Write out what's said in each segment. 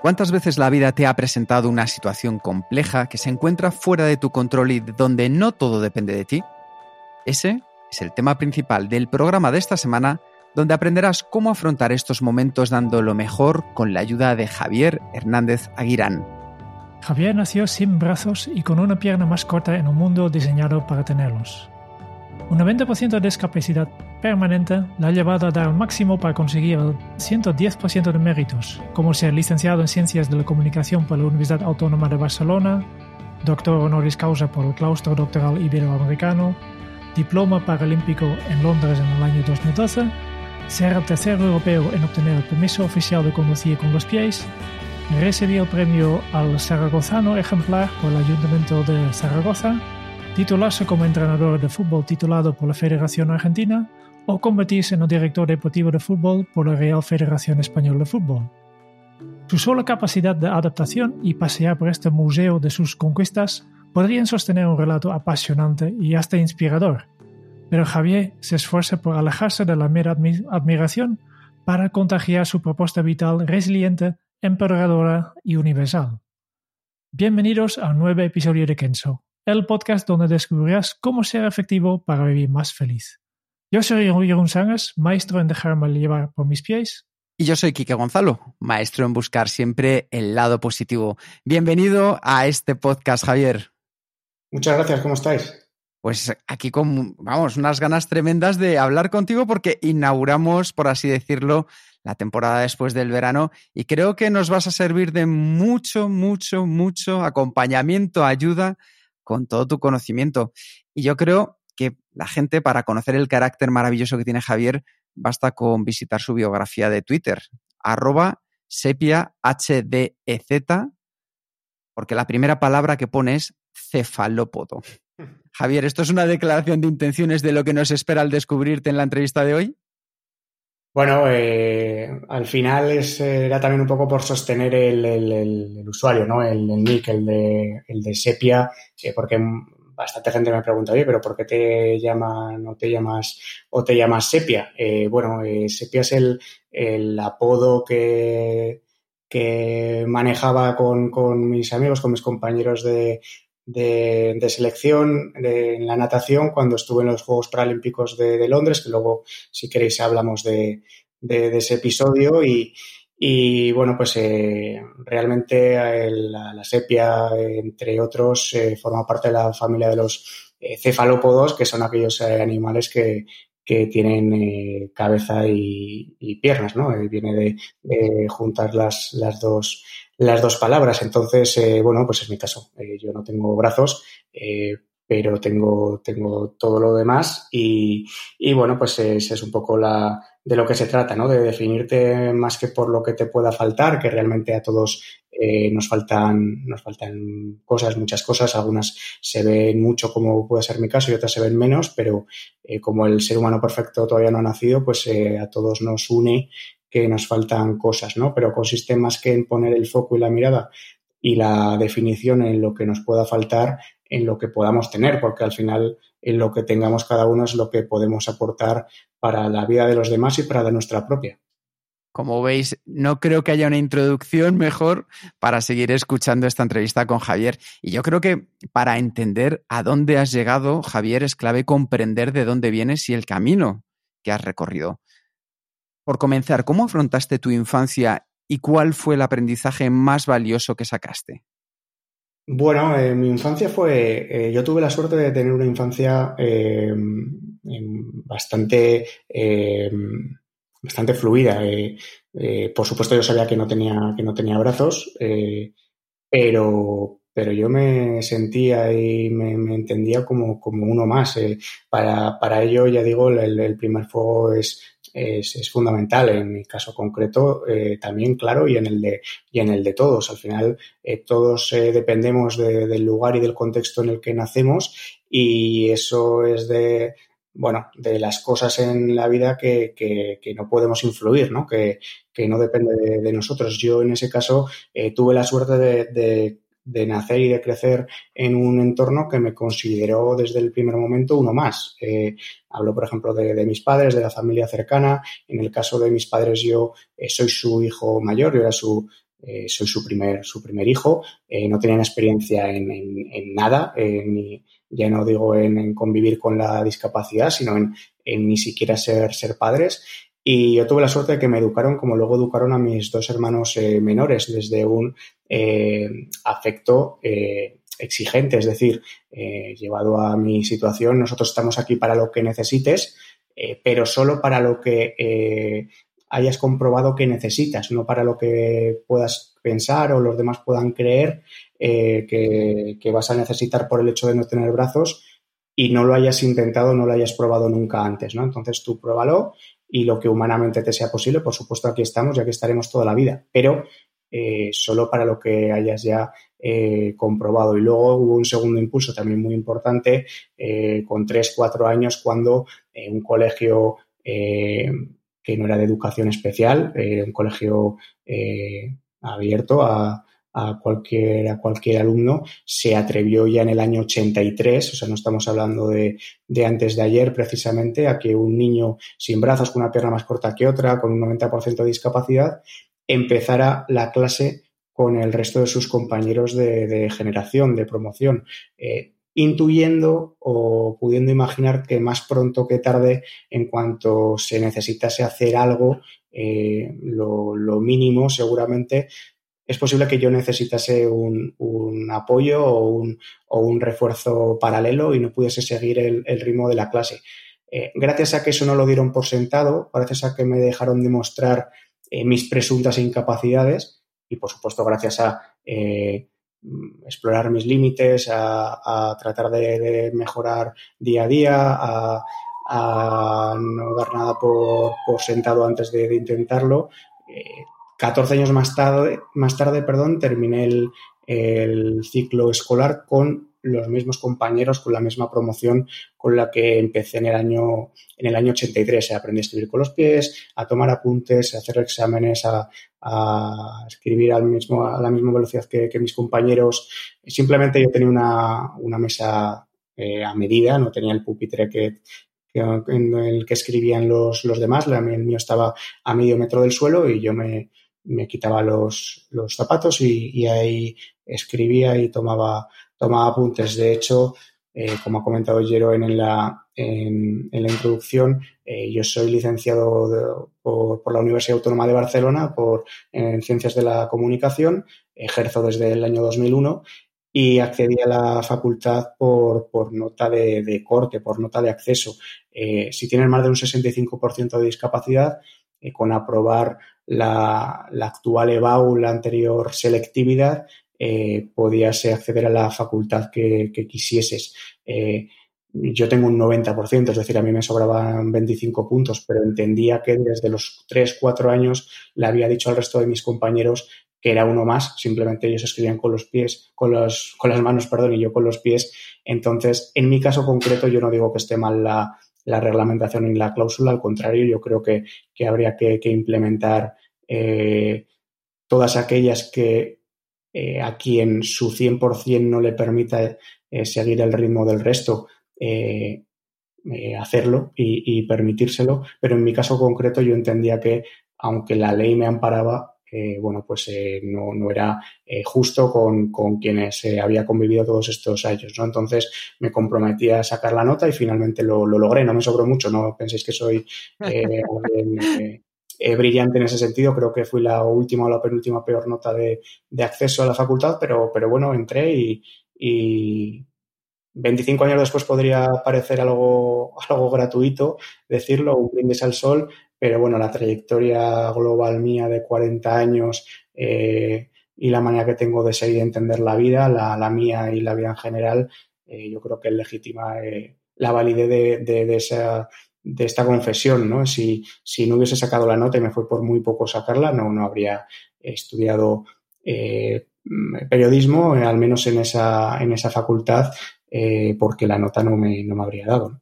¿Cuántas veces la vida te ha presentado una situación compleja que se encuentra fuera de tu control y donde no todo depende de ti? Ese es el tema principal del programa de esta semana, donde aprenderás cómo afrontar estos momentos dando lo mejor con la ayuda de Javier Hernández Aguirán. Javier nació sin brazos y con una pierna más corta en un mundo diseñado para tenerlos. Un 90% de discapacidad permanente la ha llevado a dar el máximo para conseguir el 110% de méritos, como ser licenciado en Ciencias de la Comunicación por la Universidad Autónoma de Barcelona, doctor honoris causa por el Claustro Doctoral Iberoamericano, diploma paralímpico en Londres en el año 2012, ser el tercer europeo en obtener el permiso oficial de conducir con los pies, recibir el premio al Zaragozano ejemplar por el Ayuntamiento de Zaragoza, titularse como entrenador de fútbol titulado por la Federación Argentina o convertirse en el director deportivo de fútbol por la Real Federación Española de Fútbol. Su sola capacidad de adaptación y pasear por este museo de sus conquistas podrían sostener un relato apasionante y hasta inspirador, pero Javier se esfuerza por alejarse de la mera admiración para contagiar su propuesta vital resiliente, emperadora y universal. Bienvenidos a un nuevo episodio de Kenso, el podcast donde descubrirás cómo ser efectivo para vivir más feliz. Yo soy Jeroen Sangas, maestro en dejarme llevar por mis pies. Y yo soy Quique Gonzalo, maestro en buscar siempre el lado positivo. Bienvenido a este podcast, Javier. Muchas gracias, ¿cómo estáis? Pues aquí con, vamos, unas ganas tremendas de hablar contigo porque inauguramos, por así decirlo, la temporada después del verano y creo que nos vas a servir de mucho, mucho, mucho acompañamiento, ayuda con todo tu conocimiento. Y yo creo que la gente, para conocer el carácter maravilloso que tiene Javier, basta con visitar su biografía de Twitter, arroba sepia HDZ, porque la primera palabra que pone es cefalópodo. Javier, ¿esto es una declaración de intenciones de lo que nos espera al descubrirte en la entrevista de hoy? Bueno, eh, al final es, era también un poco por sostener el, usuario, ¿no? El, nick, el de, el de Sepia, eh, porque bastante gente me pregunta, oye, pero ¿por qué te llaman o te llamas o te llamas Sepia? Eh, bueno, Sepia es el, el apodo que, que manejaba con, con mis amigos, con mis compañeros de, de, selección en la natación cuando estuve en los Juegos Paralímpicos de, Londres, que luego, si queréis, hablamos de, ese episodio. Y, bueno, pues eh, realmente la, sepia, entre otros, eh, forma parte de la familia de los eh, cefalópodos, que son aquellos animales que, tienen cabeza y, piernas, ¿no? viene de, juntar las, las dos las dos palabras. Entonces, eh, bueno, pues es mi caso. Eh, yo no tengo brazos, eh, pero tengo, tengo todo lo demás y, y bueno, pues es, es, un poco la, de lo que se trata, ¿no? De definirte más que por lo que te pueda faltar, que realmente a todos nos faltan, nos faltan cosas, muchas cosas, algunas se ven mucho como puede ser mi caso y otras se ven menos, pero como el ser humano perfecto todavía no ha nacido, pues a todos nos une que nos faltan cosas, ¿no? Pero consiste más que en poner el foco y la mirada y la definición en lo que nos pueda faltar, en lo que podamos tener, porque al final en lo que tengamos cada uno es lo que podemos aportar para la vida de los demás y para la nuestra propia. Como veis, no creo que haya una introducción mejor para seguir escuchando esta entrevista con Javier. Y yo creo que para entender a dónde has llegado, Javier, es clave comprender de dónde vienes y el camino que has recorrido. Por comenzar, ¿cómo afrontaste tu infancia y cuál fue el aprendizaje más valioso que sacaste? Bueno, eh, mi infancia fue, eh, yo tuve la suerte de tener una infancia eh, bastante, bastante fluida. por supuesto, yo sabía que no tenía, que no tenía brazos, pero, pero yo me sentía y me, entendía como, como, uno más. Para, para, ello, ya digo, el, primer fuego es, es, fundamental. En mi caso concreto, eh, también, claro, y en el de, y en el de todos. Al final, eh, todos dependemos del lugar y del contexto en el que nacemos y eso es de, bueno, de las cosas en la vida que, que, no podemos influir, ¿no? Que, que no depende de, nosotros. Yo, en ese caso, tuve la suerte de de nacer y de crecer en un entorno que me consideró desde el primer momento uno más. Eh, hablo, por ejemplo, de, mis padres, de la familia cercana. En el caso de mis padres, yo eh, soy su hijo mayor, yo era su, eh, soy su primer, su primer hijo. no tenían experiencia en, en, nada, ya no digo en, convivir con la discapacidad, sino en, ni siquiera ser, ser padres. Y yo tuve la suerte de que me educaron como luego educaron a mis dos hermanos eh, menores, desde un eh, afecto eh, exigente, es decir, llevado a mi situación, nosotros estamos aquí para lo que necesites, pero solo para lo que hayas comprobado que necesitas, no para lo que puedas pensar o los demás puedan creer que, que vas a necesitar por el hecho de no tener brazos y no lo hayas intentado, no lo hayas probado nunca antes, ¿no? Entonces tú pruébalo y lo que humanamente te sea posible, por supuesto aquí estamos, ya que estaremos toda la vida, pero eh, solo para lo que hayas ya eh, comprobado. Y luego hubo un segundo impulso también muy importante eh, con tres, cuatro años cuando un colegio que no era de educación especial, un colegio abierto a, a cualquier, a cualquier alumno, se atrevió ya en el año 83, o sea, no estamos hablando de, de, antes de ayer precisamente, a que un niño sin brazos, con una pierna más corta que otra, con un 90% de discapacidad, empezara la clase con el resto de sus compañeros de, generación, de promoción, eh, intuyendo o pudiendo imaginar que más pronto que tarde, en cuanto se necesitase hacer algo, eh, lo, lo, mínimo seguramente es posible que yo necesitase un, apoyo o un, refuerzo paralelo y no pudiese seguir el, ritmo de la clase. Eh, gracias a que eso no lo dieron por sentado, gracias a que me dejaron demostrar eh, mis presuntas incapacidades y, por supuesto, gracias a eh, explorar mis límites, a, tratar de, mejorar día a día, a, no dar nada por, sentado antes de, intentarlo, 14 años más tarde, más tarde perdón, terminé el, ciclo escolar con los mismos compañeros, con la misma promoción con la que empecé en el año, en el año 83. Aprendí a escribir con los pies, a tomar apuntes, a hacer exámenes, a, escribir a la misma velocidad que, mis compañeros. Simplemente yo tenía una, mesa eh, a medida, no tenía el pupitre que, en el que escribían los, los demás. El mío estaba a medio metro del suelo y yo me, me quitaba los, los zapatos y, ahí escribía y tomaba, tomaba apuntes. De hecho, eh, como ha comentado Jero en la, en, la introducción, eh, yo soy licenciado por, por, la Universidad Autónoma de Barcelona por, en Ciencias de la Comunicación, ejerzo desde el año 2001 y accedí a la facultad por, por nota de, corte, por nota de acceso. Eh, si tienes más de un 65% de discapacidad, con aprobar la, actual EBAU, la anterior selectividad, eh, acceder a la facultad que, quisieses. Eh, yo tengo un 90%, es decir, a mí me sobraban 25 puntos, pero entendía que desde los 3, 4 años le había dicho al resto de mis compañeros que era uno más, simplemente ellos escribían con los pies, con, los, con las manos, perdón, y yo con los pies. Entonces, en mi caso concreto, yo no digo que esté mal la, la reglamentación y la cláusula, al contrario, yo creo que, habría que, implementar eh, todas aquellas que eh, a quien su 100% no le permita eh, seguir el ritmo del resto, hacerlo y, permitírselo, pero en mi caso concreto yo entendía que aunque la ley me amparaba, bueno, pues eh, no, no, era eh, justo con, con quienes eh, había convivido todos estos años, ¿no? Entonces me comprometí a sacar la nota y finalmente lo, lo logré. No me sobró mucho, no penséis que soy brillante en ese sentido. Creo que fui la última o la penúltima peor nota de, de acceso a la facultad, pero, pero bueno, entré y, y, 25 años después podría parecer algo, algo gratuito decirlo, un brindis al sol, pero bueno, la trayectoria global mía de 40 años eh, y la manera que tengo de seguir entender la vida, la, mía y la vida en general, eh, yo creo que es legítima la validez de, esa, de esta confesión, ¿no? Si, si no hubiese sacado la nota y me fue por muy poco sacarla, no, no habría estudiado eh, periodismo, al menos en esa, en esa facultad, eh, porque la nota no me, no me habría dado.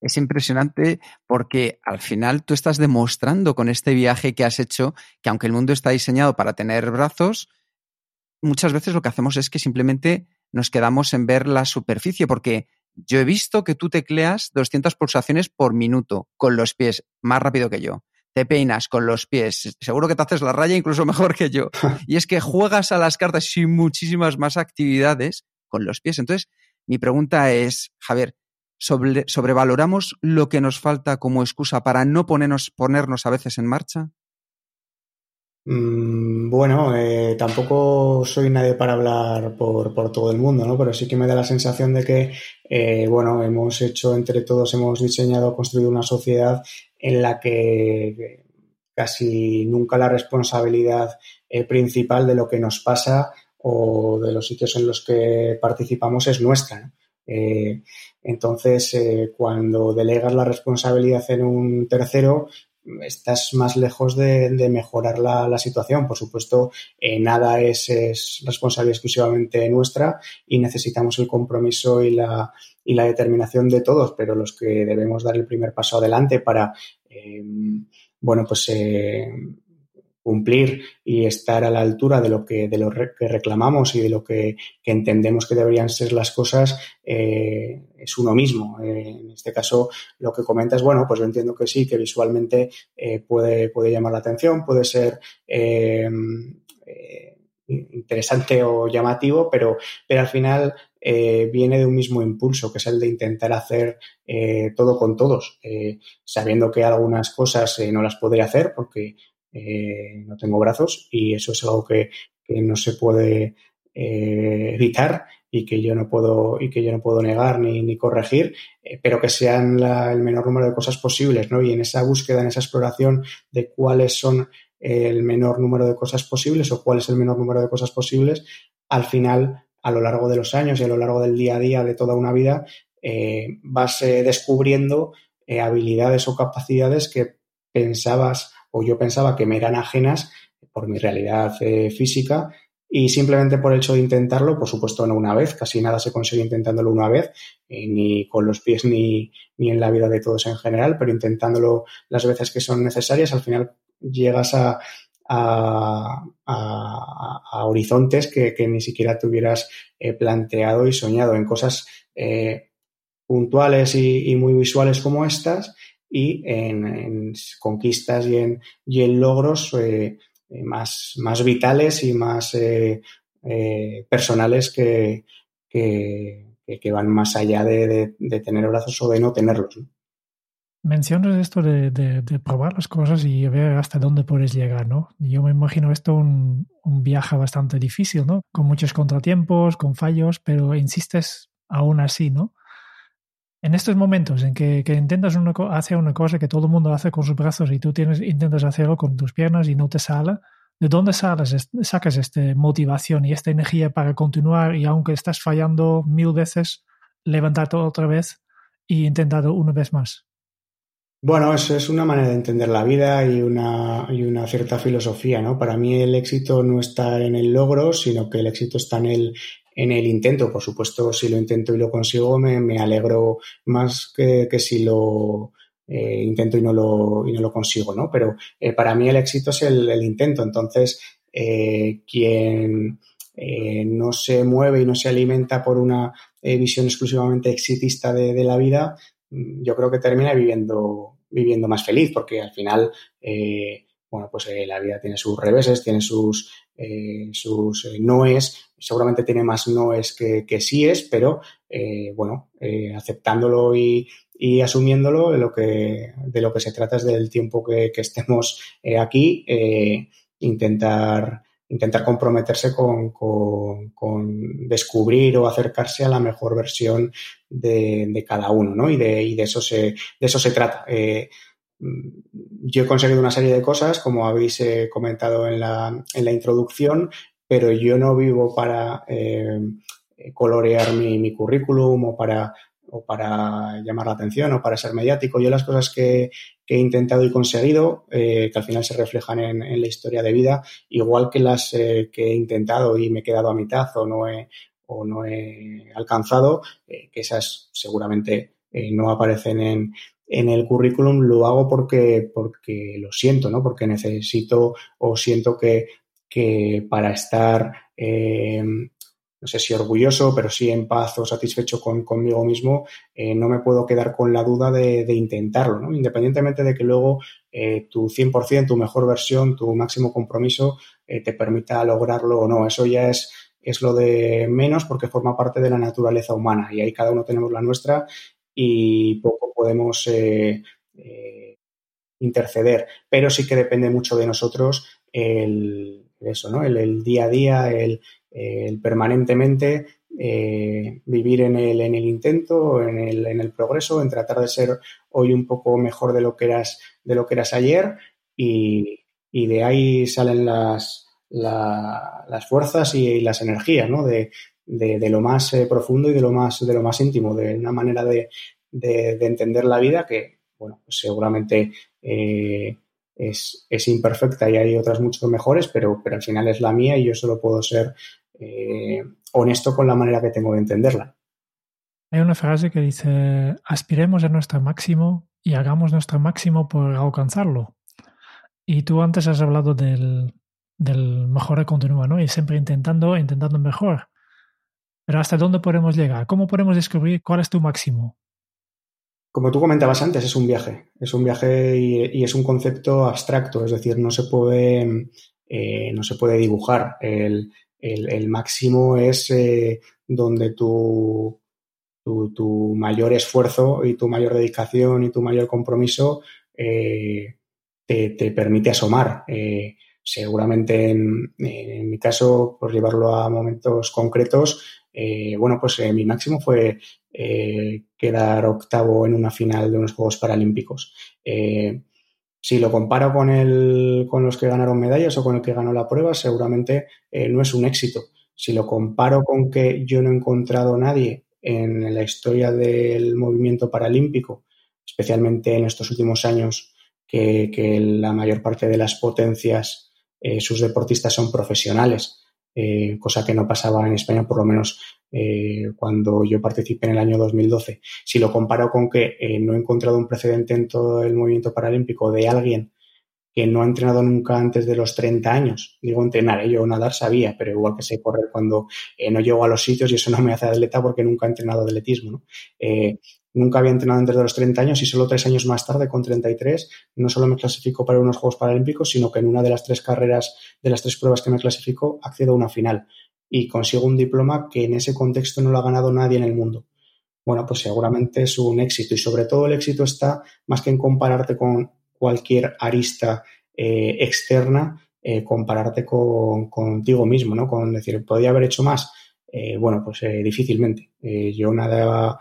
Es impresionante porque al final tú estás demostrando con este viaje que has hecho que aunque el mundo está diseñado para tener brazos, muchas veces lo que hacemos es que simplemente nos quedamos en ver la superficie, porque yo he visto que tú tecleas 200 pulsaciones por minuto con los pies, más rápido que yo. Te peinas con los pies, seguro que te haces la raya incluso mejor que yo. Y es que juegas a las cartas y muchísimas más actividades con los pies. Entonces, mi pregunta es, Javier, ¿sobrevaloramos lo que nos falta como excusa para no ponernos, ponernos a veces en marcha? Mm, bueno, eh, tampoco soy nadie para hablar por, todo el mundo, ¿no? Pero sí que me da la sensación de que, eh, bueno, hemos hecho entre todos, hemos diseñado, construido una sociedad en la que casi nunca la responsabilidad eh, principal de lo que nos pasa o de los sitios en los que participamos es nuestra. Entonces, cuando delegas la responsabilidad en un tercero, estás más lejos de, mejorar la, situación. Por supuesto, eh, nada es, responsabilidad exclusivamente nuestra y necesitamos el compromiso y la, y la determinación de todos, pero los que debemos dar el primer paso adelante para, eh, bueno, pues eh, cumplir y estar a la altura de lo que, de lo que reclamamos y de lo que, entendemos que deberían ser las cosas eh, es uno mismo. Eh, en este caso, lo que comentas, bueno, pues yo entiendo que sí, que visualmente eh, puede, puede llamar la atención, puede ser interesante o llamativo, pero, pero al final viene de un mismo impulso, que es el de intentar hacer todo con todos, sabiendo que algunas cosas no las podré hacer porque eh, no tengo brazos y eso es algo que, no se puede eh, evitar y que yo no puedo y que yo no puedo negar ni, corregir, eh, pero que sean el menor número de cosas posibles, ¿no? Y en esa búsqueda, en esa exploración de cuáles son el menor número de cosas posibles o cuál es el menor número de cosas posibles, al final, a lo largo de los años y a lo largo del día a día de toda una vida, vas descubriendo habilidades o capacidades que pensabas o yo pensaba que me eran ajenas por mi realidad eh, física y simplemente por el hecho de intentarlo, por supuesto no una vez, casi nada se consigue intentándolo una vez, eh, ni con los pies ni, ni, en la vida de todos en general, pero intentándolo las veces que son necesarias, al final llegas a, a, a, horizontes que, que, ni siquiera te hubieras eh, planteado y soñado. En cosas puntuales y, y, muy visuales como estas y en, conquistas y en, y en logros eh, eh, más, más vitales y más eh, personales que, que, van más allá de, de, tener brazos o de no tenerlos. Mencionas esto de, de, probar las cosas y ver hasta dónde puedes llegar, ¿no? Yo me imagino esto un, un viaje bastante difícil, ¿no? Con muchos contratiempos, con fallos, pero insistes aún así, ¿no? En estos momentos en que, intentas hacer una cosa que todo el mundo hace con sus brazos y tú tienes, intentas hacerlo con tus piernas y no te sale, ¿de dónde sales, sacas esta motivación y esta energía para continuar y aunque estás fallando mil veces, levantarte otra vez y intentarlo una vez más? Bueno, eso es una manera de entender la vida y una, y una cierta filosofía, ¿no? Para mí el éxito no está en el logro, sino que el éxito está en el, en el intento. Por supuesto, si lo intento y lo consigo, me, alegro más que, si lo eh, intento y no lo, y no lo consigo, ¿no? Pero eh, para mí el éxito es el, intento. Entonces, eh, quien no se mueve y no se alimenta por una visión exclusivamente exitista de, la vida, mm, yo creo que termina viviendo, viviendo más feliz, porque al final bueno, pues la vida tiene sus reveses, tiene sus, sus noes, seguramente tiene más noes que, que síes, pero eh, bueno, eh, aceptándolo y, y, asumiéndolo, de lo, que, de lo que se trata es del tiempo que, estemos eh, aquí, intentar intentar comprometerse con, con, descubrir o acercarse a la mejor versión de, de cada uno, ¿no? Y de, y de, eso, se, de eso se trata. Yo he conseguido una serie de cosas, como habéis eh, comentado en la, en la, introducción, pero yo no vivo para eh, colorear mi, mi, currículum o para, o para llamar la atención o para ser mediático. Yo las cosas que, he intentado y conseguido, eh, que al final se reflejan en, en, la historia de vida, igual que las que he intentado y me he quedado a mitad o no he, o no he alcanzado, que esas seguramente no aparecen en, en el currículum, lo hago porque, porque lo siento, ¿no? Porque necesito o siento que, que para estar eh, no sé si orgulloso, pero sí en paz o satisfecho con, conmigo mismo, eh, no me puedo quedar con la duda de, de intentarlo, ¿no? Independientemente de que luego eh, tu 100%, tu mejor versión, tu máximo compromiso eh, te permita lograrlo o no. Eso ya es, es lo de menos porque forma parte de la naturaleza humana y ahí cada uno tenemos la nuestra y poco podemos eh, eh, interceder, pero sí que depende mucho de nosotros el, eso, ¿no? El, día a día, el, permanentemente eh, vivir en el, en el intento, en el, en el, progreso, en tratar de ser hoy un poco mejor de lo que eras, de lo que eras ayer y, y de ahí salen las, la, las fuerzas y, y, las energías, ¿no? De, de, de lo más eh, profundo y de lo más, de lo más íntimo, de una manera de, de entender la vida que, bueno, pues seguramente eh, es, es, imperfecta y hay otras mucho mejores, pero, pero al final es la mía y yo solo puedo ser eh, honesto con la manera que tengo de entenderla. Hay una frase que dice, aspiremos a nuestro máximo y hagamos nuestro máximo por alcanzarlo. Y tú antes has hablado del, del mejora continua, ¿no? Y siempre intentando, intentando mejor. Pero ¿hasta dónde podemos llegar? ¿Cómo podemos descubrir cuál es tu máximo? como tú comentabas antes, es un viaje. Es un viaje y, es un concepto abstracto, es decir, no se puede, eh, no se puede dibujar. El, el, máximo es eh, donde tu, tu, mayor esfuerzo y tu mayor dedicación y tu mayor compromiso eh, te, te, permite asomar. Seguramente en, en, mi caso, por llevarlo a momentos concretos, eh, bueno, pues eh, mi máximo fue eh, quedar octavo en una final de unos Juegos Paralímpicos. Si lo comparo con, el, con los que ganaron medallas o con el que ganó la prueba, seguramente no es un éxito. Si lo comparo con que yo no he encontrado a nadie en la historia del movimiento paralímpico, especialmente en estos últimos años, que, la mayor parte de las potencias, sus deportistas son profesionales, eh, cosa que no pasaba en España, por lo menos eh, cuando yo participé en el año 2012. Si lo comparo con que eh, no he encontrado un precedente en todo el movimiento paralímpico de alguien que no ha entrenado nunca antes de los 30 años. Digo entrenar, ¿eh? yo nadar sabía, pero igual que sé correr cuando no llego a los sitios y eso no me hace atleta porque nunca he entrenado atletismo. Nunca había entrenado antes de los 30 años y solo tres años más tarde, con 33, no solo me clasifico para unos Juegos Paralímpicos, sino que en una de las tres carreras, de las tres pruebas que me clasifico, accedo a una final y consigo un diploma que en ese contexto no lo ha ganado nadie en el mundo. Bueno, pues seguramente es un éxito y sobre todo el éxito está más que en compararte con cualquier arista eh, externa, eh, compararte con, contigo mismo, ¿no? Con decir, ¿podría haber hecho más? Eh, bueno, pues difícilmente. Yo nadaba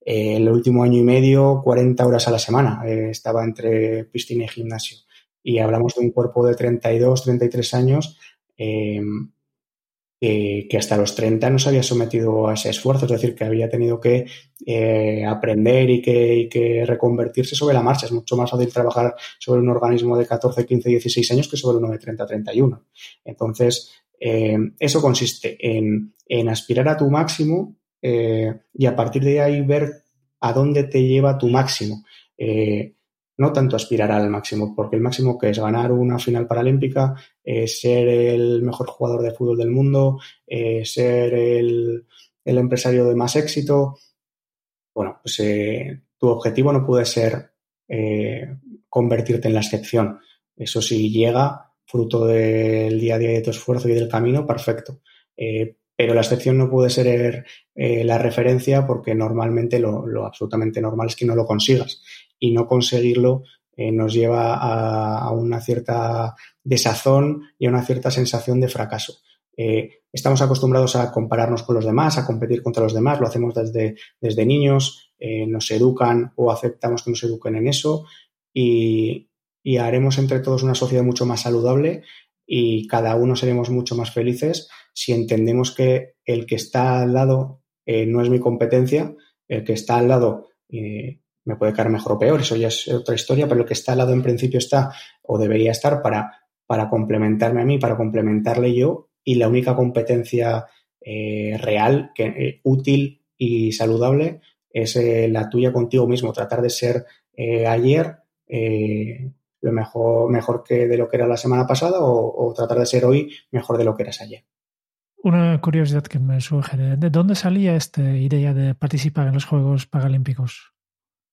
eh, el último año y medio 40 horas a la semana. estaba entre piscina y gimnasio. Y hablamos de un cuerpo de 32, 33 años que, que, hasta los 30 no se había sometido a ese esfuerzo, es decir, que había tenido que eh, aprender y que, que, reconvertirse sobre la marcha. Es mucho más fácil trabajar sobre un organismo de 14, 15, 16 años que sobre uno de 30, 31. Entonces, eh, eso consiste en, en, aspirar a tu máximo eh, y a partir de ahí ver a dónde te lleva tu máximo. Eh, no tanto aspirar al máximo, porque el máximo que es ganar una final paralímpica, ser el mejor jugador de fútbol del mundo, eh, ser el, el, empresario de más éxito. Bueno, pues tu objetivo no puede ser convertirte en la excepción. Eso sí llega fruto del día a día de tu esfuerzo y del camino, perfecto. Pero la excepción no puede ser eh, la referencia porque normalmente lo, lo, absolutamente normal es que no lo consigas y no conseguirlo nos lleva a, una cierta desazón y a una cierta sensación de fracaso. estamos acostumbrados a compararnos con los demás, a competir contra los demás, lo hacemos desde, desde niños, nos educan o aceptamos que nos eduquen en eso y, y haremos entre todos una sociedad mucho más saludable y cada uno seremos mucho más felices si entendemos que el que está al lado eh, no es mi competencia, el que está al lado eh, me puede caer mejor o peor, eso ya es otra historia, pero el que está al lado en principio está o debería estar para, complementarme a mí, para complementarle yo y la única competencia eh, real, útil y saludable es la tuya contigo mismo, tratar de ser ayer lo mejor, mejor que de lo que era la semana pasada o, tratar de ser hoy mejor de lo que eras ayer. Una curiosidad que me surge, ¿de dónde salía esta idea de participar en los Juegos Paralímpicos?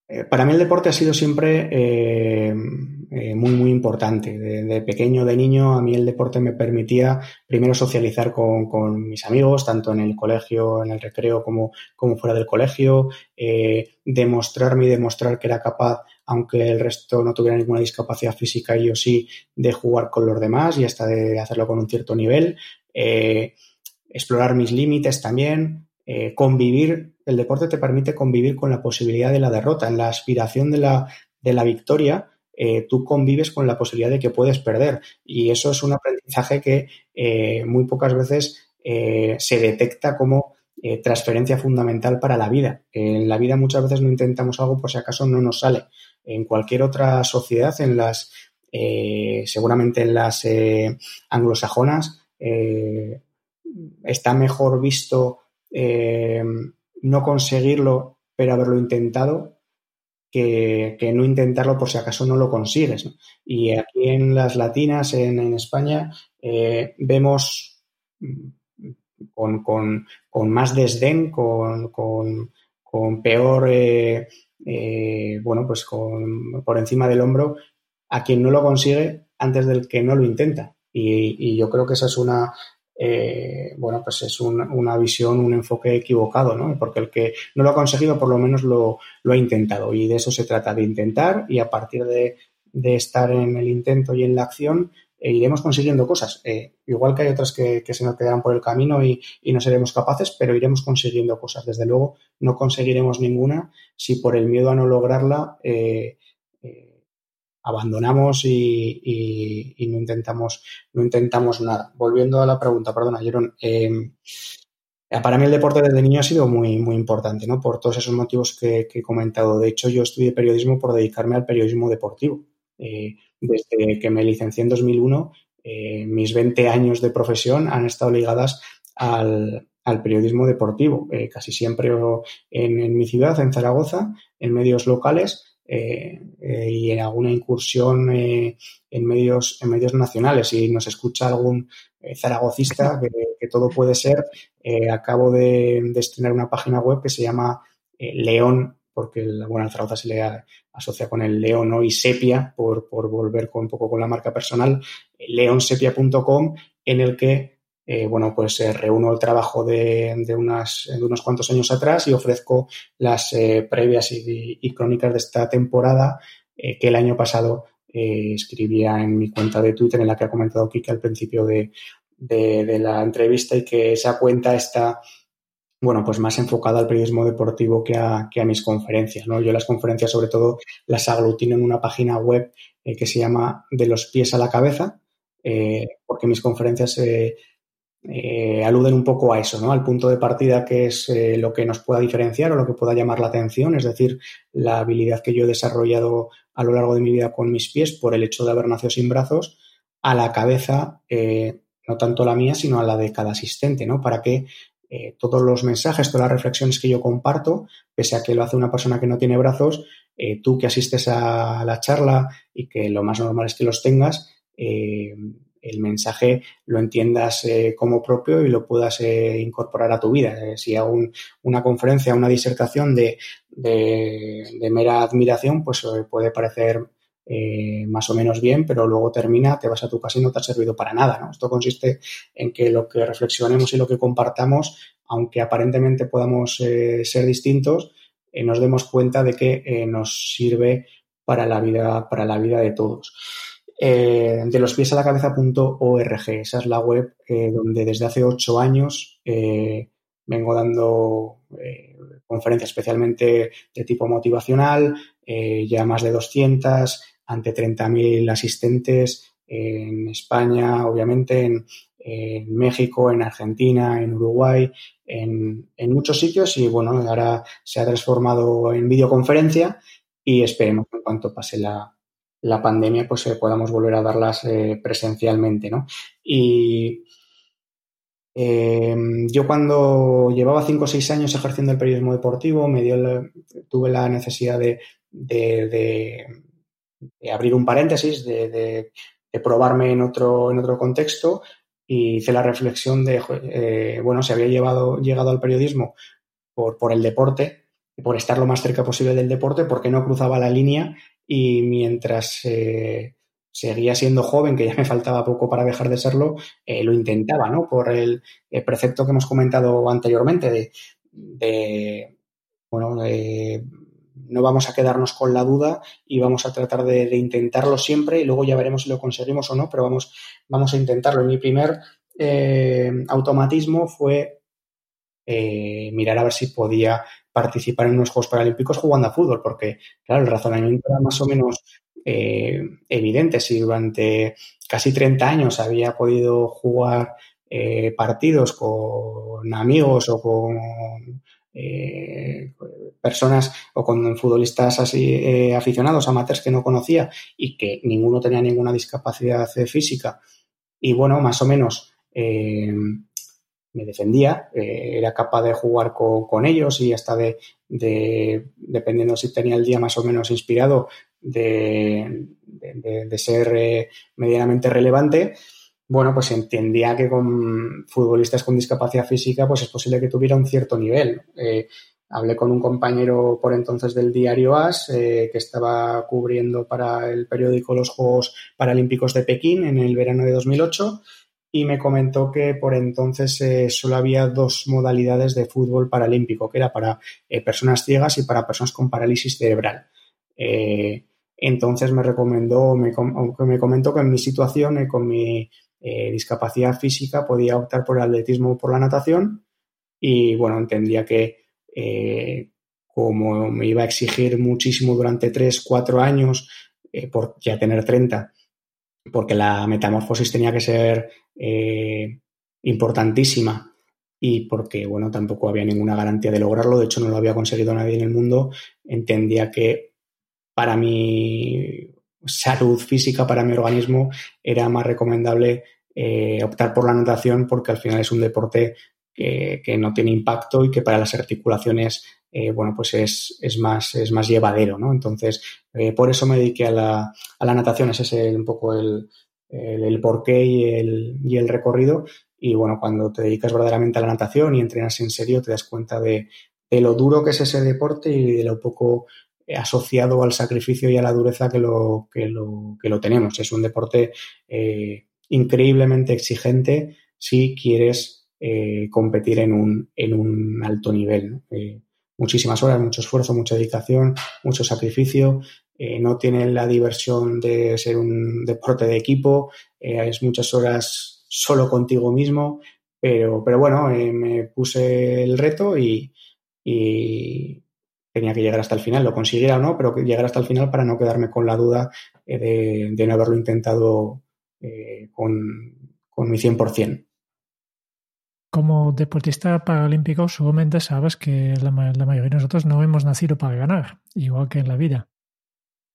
Eh, para mí el deporte ha sido siempre eh, eh, muy, muy importante. De, pequeño, de niño, a mí el deporte me permitía primero socializar con, mis amigos, tanto en el colegio, en el recreo, como, como fuera del colegio, demostrarme y demostrar que era capaz aunque el resto no tuviera ninguna discapacidad física, yo sí, de jugar con los demás y hasta de hacerlo con un cierto nivel, explorar mis límites también, eh, convivir. El deporte te permite convivir con la posibilidad de la derrota. En la aspiración de la, de la victoria, eh, tú convives con la posibilidad de que puedes perder. Y eso es un aprendizaje que muy pocas veces se detecta como transferencia fundamental para la vida. En la vida muchas veces no intentamos algo por si acaso no nos sale en cualquier otra sociedad, en las, eh, seguramente en las eh, anglosajonas, eh, está mejor visto no conseguirlo, pero haberlo intentado, que, no intentarlo por si acaso no lo consigues. Y aquí en las latinas, en, España, vemos con, con, más desdén, con, con peor eh, bueno, pues con, por encima del hombro a quien no lo consigue antes del que no lo intenta. Y, yo creo que esa es una, eh, bueno, pues es una visión, un enfoque equivocado, ¿no? Porque el que no lo ha conseguido por lo menos lo, lo ha intentado y de eso se trata, de intentar y a partir de, de estar en el intento y en la acción, e iremos consiguiendo cosas. Eh, igual que hay otras que, se nos quedarán por el camino y, no seremos capaces, pero iremos consiguiendo cosas. Desde luego, no conseguiremos ninguna si por el miedo a no lograrla eh, eh, abandonamos y, no intentamos no intentamos nada. Volviendo a la pregunta, perdona, Jerón. para mí el deporte desde niño ha sido muy, muy importante, ¿no? Por todos esos motivos que, he comentado. De hecho, yo estudié periodismo por dedicarme al periodismo deportivo desde que me licencié en 2001, eh, mis 20 años de profesión han estado ligadas al, periodismo deportivo, eh, casi siempre en, mi ciudad, en Zaragoza, en medios locales eh, y en alguna incursión en, medios, en medios nacionales. Si nos escucha algún zaragocista, que, todo puede ser, acabo de, de, estrenar una página web que se llama León porque bueno, el Zaragoza se le asocia con el león y sepia, por, volver con, un poco con la marca personal, leonsepia.com, en el que, eh, bueno, pues eh, reúno el trabajo de, de, de unos cuantos años atrás y ofrezco las eh, previas y, crónicas de esta temporada que el año pasado escribía en mi cuenta de Twitter, en la que ha comentado Kike al principio de, de la entrevista y que esa cuenta está bueno, pues más enfocada al periodismo deportivo que a, que a mis conferencias, ¿no? Yo las conferencias sobre todo las aglutino en una página web que se llama De los pies a la cabeza, porque mis conferencias eh, aluden un poco a eso, ¿no? Al punto de partida que es lo que nos pueda diferenciar o lo que pueda llamar la atención, es decir, la habilidad que yo he desarrollado a lo largo de mi vida con mis pies por el hecho de haber nacido sin brazos, a la cabeza, no tanto la mía, sino a la de cada asistente, ¿no? Para que eh, todos los mensajes, todas las reflexiones que yo comparto, pese a que lo hace una persona que no tiene brazos, eh, tú que asistes a la charla y que lo más normal es que los tengas, eh, el mensaje lo entiendas como propio y lo puedas incorporar a tu vida. si hago una conferencia, una disertación de, de mera admiración, pues puede parecer eh, más o menos bien, pero luego termina, te vas a tu casa y no te ha servido para nada. ¿no? Esto consiste en que lo que reflexionemos y lo que compartamos, aunque aparentemente podamos eh, ser distintos, eh, nos demos cuenta de que nos sirve para la vida, para la vida de todos. Eh, de los pies a la cabeza.org, esa es la web eh, donde desde hace ocho años eh, vengo dando conferencias especialmente de tipo motivacional, ya más de 200, ante 30.000 asistentes en España, obviamente, en, México, en Argentina, en Uruguay, en, en, muchos sitios y bueno, ahora se ha transformado en videoconferencia y esperemos en cuanto pase la, la pandemia, pues eh, podamos volver a darlas eh, presencialmente, ¿no? Y em, yo cuando llevaba cinco o seis años ejerciendo el periodismo deportivo, me dio tuve la necesidad de, abrir un paréntesis, de, probarme en otro, en otro contexto y hice la reflexión de, eh, bueno, se había llevado, llegado al periodismo por, por el deporte, por estar lo más cerca posible del deporte, porque no cruzaba la línea y mientras eh, seguía siendo joven, que ya me faltaba poco para dejar de serlo, eh, lo intentaba, ¿no? Por el, precepto que hemos comentado anteriormente de, bueno, no vamos a quedarnos con la duda y vamos a tratar de, intentarlo siempre y luego ya veremos si lo conseguimos o no, pero vamos, vamos a intentarlo. Mi primer eh, automatismo fue mirar a ver si podía participar en unos Juegos Paralímpicos jugando a fútbol, porque, claro, el razonamiento era más o menos eh, evidente. Si durante casi 30 años había podido jugar eh, partidos con amigos o con eh, personas o con futbolistas así aficionados, amateurs que no conocía y que ninguno tenía ninguna discapacidad física y bueno, más o menos me defendía, eh, era capaz de jugar con, ellos y hasta de, dependiendo si tenía el día más o menos inspirado, de, ser eh, medianamente relevante. Bueno, pues entendía que con futbolistas con discapacidad física, pues es posible que tuviera un cierto nivel. Eh, hablé con un compañero por entonces del diario AS, que estaba cubriendo para el periódico los Juegos Paralímpicos de Pekín en el verano de 2008 y me comentó que por entonces eh, solo había dos modalidades de fútbol paralímpico, que era para eh, personas ciegas y para personas con parálisis cerebral. Eh, entonces me recomendó, me, me comentó que en mi situación, con mi discapacidad física, podía optar por el atletismo o por la natación y bueno, entendía que como me iba a exigir muchísimo durante tres, cuatro años, por ya tener 30, porque la metamorfosis tenía que ser eh, importantísima y porque, bueno, tampoco había ninguna garantía de lograrlo, de hecho no lo había conseguido nadie en el mundo, entendía que para mi salud física, para mi organismo, era más recomendable eh, optar por la natación porque al final es un deporte que, no tiene impacto y que para las articulaciones, eh, bueno, pues es, es, más, es más llevadero, ¿no? Entonces, por eso me dediqué a la, a la natación, ese es un poco el, el, porqué y el, y el recorrido. Y bueno, cuando te dedicas verdaderamente a la natación y entrenas en serio, te das cuenta de, lo duro que es ese deporte y de lo poco asociado al sacrificio y a la dureza que lo, que lo, que lo tenemos. Es un deporte eh, increíblemente exigente si quieres eh, competir en un, en un alto nivel. Eh, muchísimas horas, mucho esfuerzo, mucha dedicación, mucho sacrificio eh, no tiene la diversión de ser un deporte de equipo, eh, es muchas horas solo contigo mismo, pero, pero bueno, eh, me puse el reto y, tenía que llegar hasta el final, lo consiguiera o no, pero llegar hasta el final para no quedarme con la duda de, no haberlo intentado con, con mi 100%. Como deportista paralímpico, seguramente sabes que la, mayoría de nosotros no hemos nacido para ganar, igual que en la vida.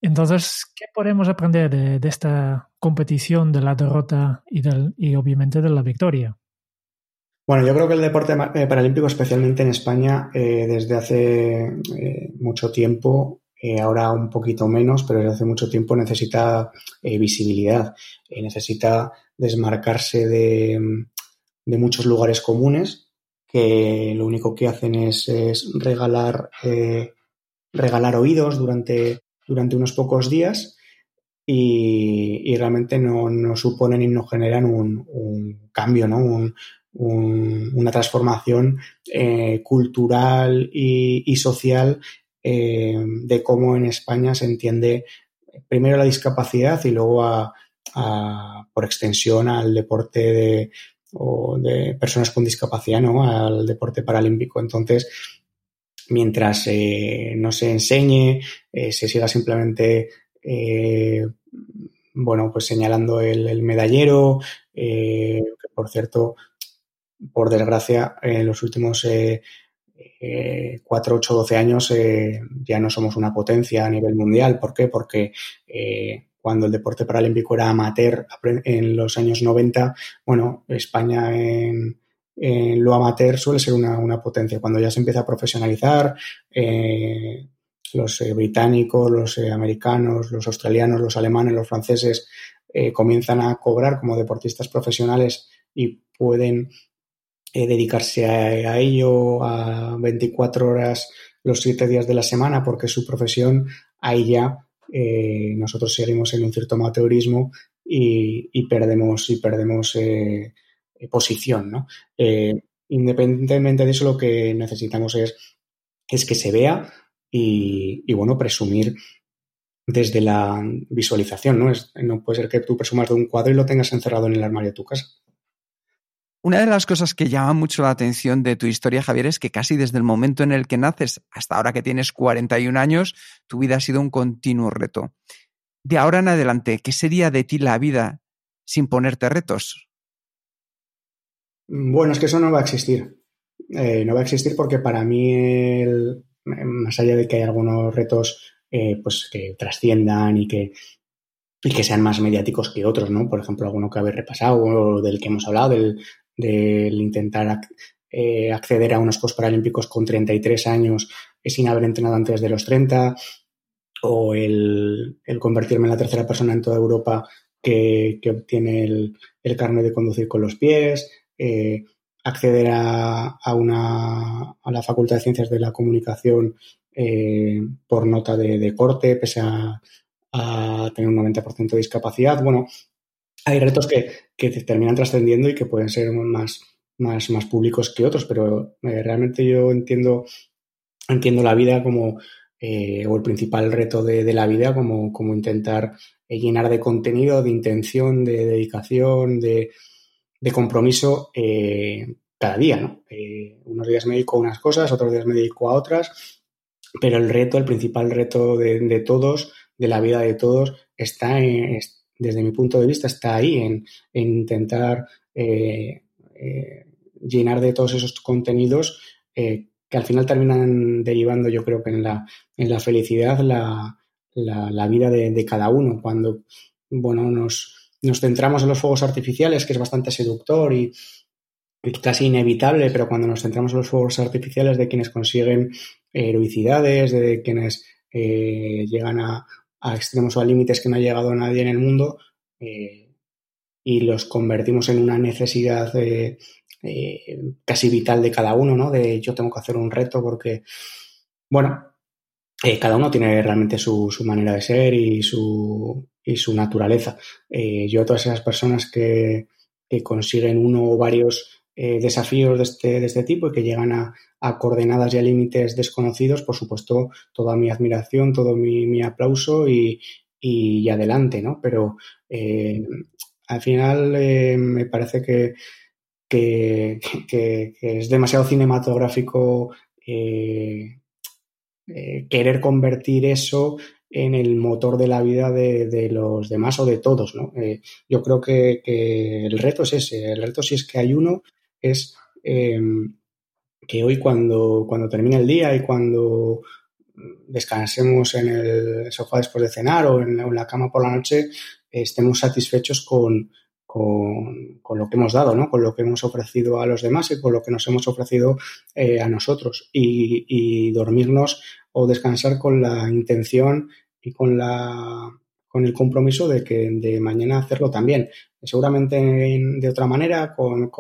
Entonces, ¿qué podemos aprender de, esta competición, de la derrota y obviamente de la victoria? Bueno, yo creo que el deporte eh, paralímpico, especialmente en España, eh, desde hace eh, mucho tiempo, ahora un poquito menos, pero desde hace mucho tiempo necesita visibilidad, necesita desmarcarse de, muchos lugares comunes que lo único que hacen es, regalar, regalar oídos durante durante unos pocos días y, realmente no, no, suponen y no generan un, cambio, ¿no? una transformación eh, cultural y, social de cómo en España se entiende primero la discapacidad y luego a, por extensión al deporte de, o de personas con discapacidad, ¿no? Al deporte paralímpico. Entonces, mientras eh, no se enseñe, eh, se siga simplemente, eh, bueno, pues señalando el, medallero, que por cierto, por desgracia, en los últimos 4, 8, 12 años ya no somos una potencia a nivel mundial. ¿Por qué? Porque cuando el deporte paralímpico era amateur en los años 90, bueno, España en, lo amateur suele ser una, potencia. Cuando ya se empieza a profesionalizar, eh, los eh, británicos, los eh, americanos, los australianos, los alemanes, los franceses comienzan a cobrar como deportistas profesionales y pueden dedicarse a, ello a 24 horas los 7 días de la semana porque su profesión, ahí ya eh, nosotros seguimos en un cierto amateurismo y, perdemos, y perdemos eh, posición. ¿no? Eh, independientemente de eso, lo que necesitamos es, es que se vea y, bueno, presumir desde la visualización. ¿no? Es, no puede ser que tú presumas de un cuadro y lo tengas encerrado en el armario de tu casa. Una de las cosas que llama mucho la atención de tu historia, Javier, es que casi desde el momento en el que naces hasta ahora que tienes 41 años, tu vida ha sido un continuo reto. De ahora en adelante, ¿qué sería de ti la vida sin ponerte retos? Bueno, es que eso no va a existir. Eh, no va a existir porque para mí, más allá de que hay algunos retos eh, pues que trasciendan y que, sean más mediáticos que otros, ¿no? Por ejemplo, alguno que habéis repasado o del que hemos hablado, del, del intentar eh, acceder a unos Juegos Paralímpicos con 33 años sin haber entrenado antes de los 30, o el, convertirme en la tercera persona en toda Europa que, obtiene el, carnet de conducir con los pies, eh, acceder a, una, a la Facultad de Ciencias de la Comunicación eh, por nota de, corte, pese a, a, tener un 90% de discapacidad. Bueno, hay retos que, que terminan trascendiendo y que pueden ser más, más, más públicos que otros, pero eh, realmente yo entiendo, entiendo la vida como, eh, o el principal reto de, la vida como, como intentar eh, llenar de contenido, de intención, de dedicación, de, de compromiso cada día, ¿no? unos días me dedico a unas cosas, otros días me dedico a otras, pero el reto, el principal reto de, de todos, de la vida de todos, está en, desde mi punto de vista, está ahí en, intentar eh, eh, llenar de todos esos contenidos eh, que al final terminan derivando, yo creo que en la, en la felicidad, la, la, vida de, cada uno. Cuando bueno, nos, nos centramos en los fuegos artificiales, que es bastante seductor y, casi inevitable, pero cuando nos centramos en los fuegos artificiales de quienes consiguen heroicidades, de quienes llegan a, a extremos o a límites que no ha llegado nadie en el mundo eh, y los convertimos en una necesidad eh, casi vital de cada uno, ¿no? De yo tengo que hacer un reto porque, bueno, eh, cada uno tiene realmente su, manera de ser y su, y su naturaleza. yo a todas esas personas que, que consiguen uno o varios eh, desafíos de este, de este, tipo y que llegan a, coordenadas y a límites desconocidos, por supuesto, toda mi admiración, todo mi, aplauso y, adelante, ¿no? Pero eh, al final eh, me parece que, que, es demasiado cinematográfico querer convertir eso en el motor de la vida de, los demás o de todos, ¿no? yo creo que, el reto es ese, el reto si es que hay uno es em, que hoy cuando, cuando termine el día y cuando descansemos en el sofá después de cenar o en la, cama por la noche, estemos satisfechos con, con, lo que hemos dado, ¿no? con lo que hemos ofrecido a los demás y con lo que nos hemos ofrecido eh, a nosotros. Y, dormirnos o descansar con la intención y con la con el compromiso de que de mañana hacerlo también. Seguramente de otra manera, con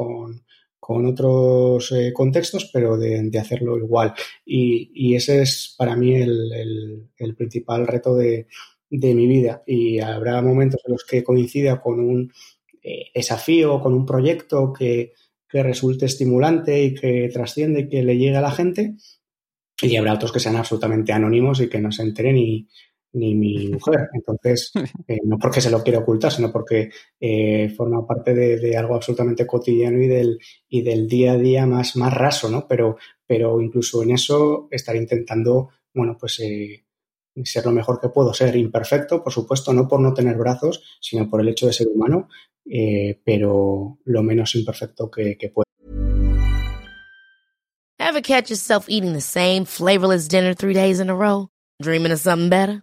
otros eh, contextos, pero de, hacerlo igual. Y, ese es para mí el, principal reto de, mi vida. Y habrá momentos en los que coincida con un eh, desafío, con un proyecto que, resulte estimulante y que trasciende y que le llegue a la gente. y habrá otros que sean absolutamente anónimos y que no se enteren ni, ni mi mujer. Entonces, eh, no porque se lo quiera ocultar, sino porque eh, forma parte de, algo absolutamente cotidiano y del, y del día a día más, más raso, ¿no? Pero, pero incluso en eso estaré intentando, bueno, pues eh, ser lo mejor que puedo, ser imperfecto, por supuesto, no por no tener brazos, sino por el hecho de ser humano, pero lo menos imperfecto que, que puedo. Ever catch yourself eating the same flavorless dinner three days in a row? Dreaming of something better?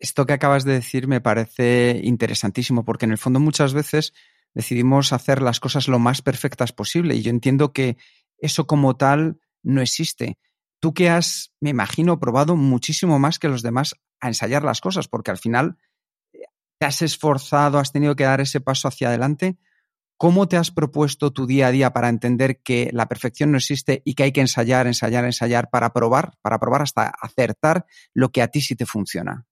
Esto que acabas de decir me parece interesantísimo porque en el fondo muchas veces decidimos hacer las cosas lo más perfectas posible y yo entiendo que eso como tal no existe. Tú que has, me imagino, probado muchísimo más que los demás a ensayar las cosas porque al final eh, te has esforzado, has tenido que dar ese paso hacia adelante. ¿Cómo te has propuesto tu día a día para entender que la perfección no existe y que hay que ensayar, ensayar, ensayar para probar, para probar hasta acertar lo que a ti sí te funciona?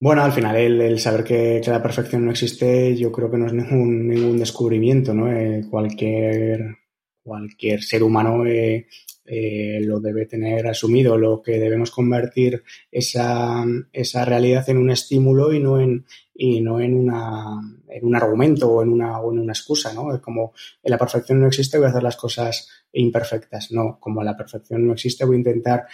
Bueno, al final el, saber que, la perfección no existe yo creo que no es ningún, ningún descubrimiento, ¿no? Eh, cualquier, cualquier ser humano eh, eh, lo debe tener asumido. Lo que debemos convertir esa, esa realidad en un estímulo y no en, y no en, una, en un argumento o en una, en una excusa, ¿no? Es como la perfección no existe, voy a hacer las cosas imperfectas. No, como la perfección no existe, voy a intentar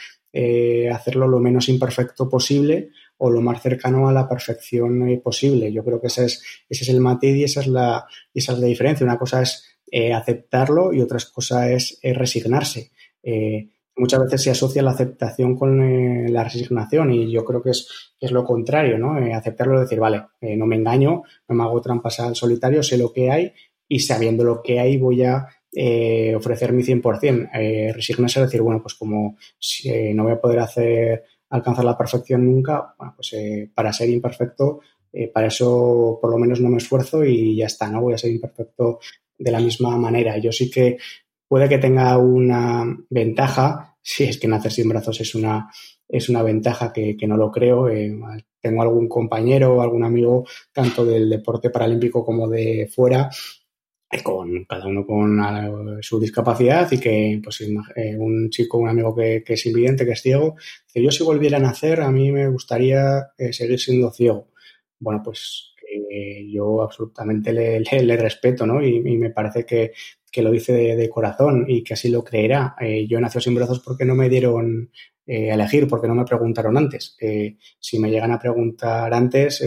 hacerlo lo menos imperfecto posible o lo más cercano a la perfección eh, posible. Yo creo que ese es, ese es el matiz y esa es la, esa es la diferencia. Una cosa es eh, aceptarlo y otra cosa es resignarse. Eh, muchas veces se asocia la aceptación con la resignación y yo creo que es, es lo contrario, ¿no? aceptarlo, decir, vale, no me engaño, no me hago trampas al solitario, sé lo que hay y sabiendo lo que hay voy a ofrecer mi 100%. resignarse es decir, bueno, pues como no voy a poder hacer alcanzar la perfección nunca, bueno, pues eh, para ser imperfecto, eh, para eso por lo menos no me esfuerzo y ya está, no voy a ser imperfecto de la misma manera. Yo sí que puede que tenga una ventaja, si es que nacer sin brazos es una, es una ventaja que, no lo creo. Eh, tengo algún compañero algún amigo, tanto del deporte paralímpico como de fuera, con cada uno con su discapacidad y que pues eh, un chico, un amigo que, es invidente, que es ciego, dice, yo si volviera a nacer a mí me gustaría eh, seguir siendo ciego. Bueno, pues eh, yo absolutamente le, respeto, ¿no? Y, me parece que, lo dice de, corazón y que así lo creerá. yo nací sin brazos porque no me dieron a elegir, porque no me preguntaron antes. si me llegan a preguntar antes,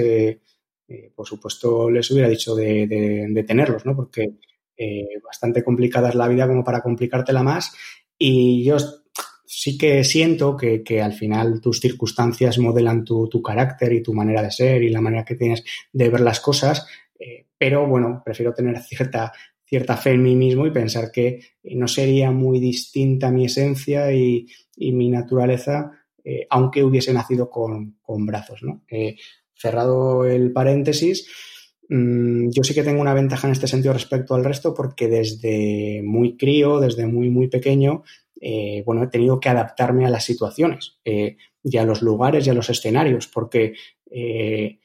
eh, por supuesto les hubiera dicho de, tenerlos, ¿no? Porque eh, bastante complicada es la vida como para complicártela más. Y yo sí que siento que, al final tus circunstancias modelan tu, carácter y tu manera de ser y la manera que tienes de ver las cosas. Eh, pero bueno, prefiero tener cierta, cierta fe en mí mismo y pensar que no sería muy distinta mi esencia y, mi naturaleza, aunque hubiese nacido con brazos. ¿no? Cerrado el paréntesis, mm, yo sí que tengo una ventaja en este sentido respecto al resto porque desde muy crío, desde muy, muy pequeño, eh, bueno, he tenido que adaptarme a las situaciones eh, y a los lugares y a los escenarios porque eh,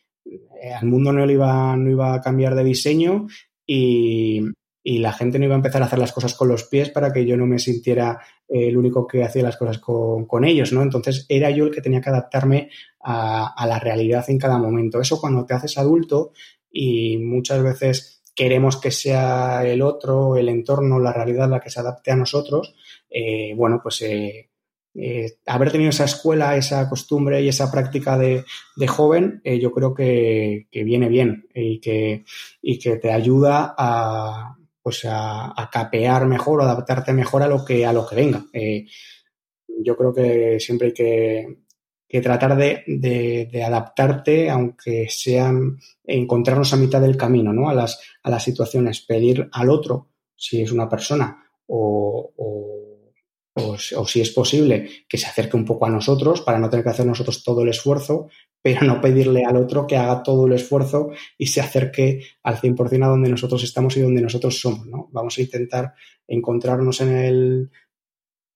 al mundo no, iba, no iba a cambiar de diseño y, y la gente no iba a empezar a hacer las cosas con los pies para que yo no me sintiera el único que hacía las cosas con, ellos, ¿no? Entonces era yo el que tenía que adaptarme a, la realidad en cada momento. Eso cuando te haces adulto y muchas veces queremos que sea el otro, el entorno, la realidad la que se adapte a nosotros, eh, bueno, pues eh, eh, haber tenido esa escuela, esa costumbre y esa práctica de, joven, eh, yo creo que, viene bien y que, y que te ayuda a, pues a, capear mejor o adaptarte mejor a lo que, a lo que venga. Eh, yo creo que siempre hay que, tratar de, adaptarte, aunque sean encontrarnos a mitad del camino, ¿no? A las, a las situaciones, pedir al otro, si es una persona, o, si es posible que se acerque un poco a nosotros para no tener que hacer nosotros todo el esfuerzo, pero no pedirle al otro que haga todo el esfuerzo y se acerque al 100% a donde nosotros estamos y donde nosotros somos. ¿no? Vamos a intentar encontrarnos en el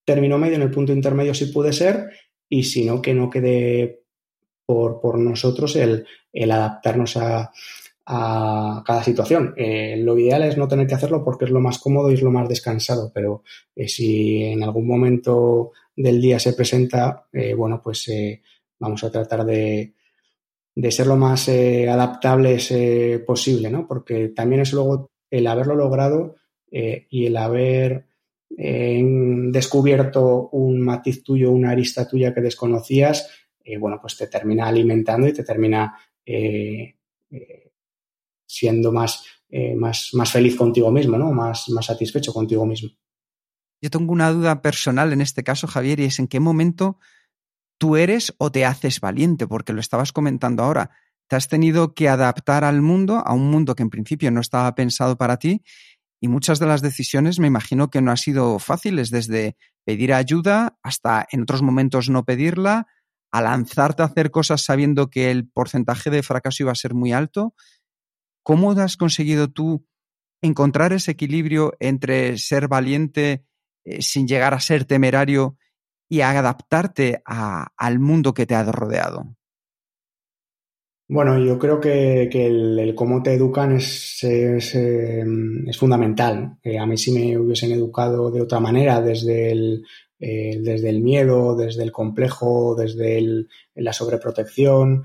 término medio, en el punto intermedio si puede ser, y si no, que no quede por, por nosotros el, el adaptarnos a, a cada situación. Eh, lo ideal es no tener que hacerlo porque es lo más cómodo y es lo más descansado, pero eh, si en algún momento del día se presenta, eh, bueno, pues vamos a tratar de, de, ser lo más adaptables posible, ¿no? Porque también es luego el haberlo logrado y el haber descubierto un matiz tuyo, una arista tuya que desconocías, bueno, pues te termina alimentando y te termina siendo más, eh, más, más feliz contigo mismo, ¿no? Más, más satisfecho contigo mismo. Yo tengo una duda personal en este caso, Javier, y es en qué momento tú eres o te haces valiente, porque lo estabas comentando ahora. Te has tenido que adaptar al mundo, a un mundo que en principio no estaba pensado para ti, y muchas de las decisiones me imagino que no han sido fáciles, desde pedir ayuda hasta en otros momentos no pedirla, a lanzarte a hacer cosas sabiendo que el porcentaje de fracaso iba a ser muy alto. ¿Cómo has conseguido tú encontrar ese equilibrio entre ser valiente eh, sin llegar a ser temerario y adaptarte al mundo que te ha rodeado? Bueno, yo creo que, el, cómo te educan es, em, fundamental. Eh, a mí si me hubiesen educado de otra manera, desde el, eh, desde el miedo, desde el complejo, desde la sobreprotección,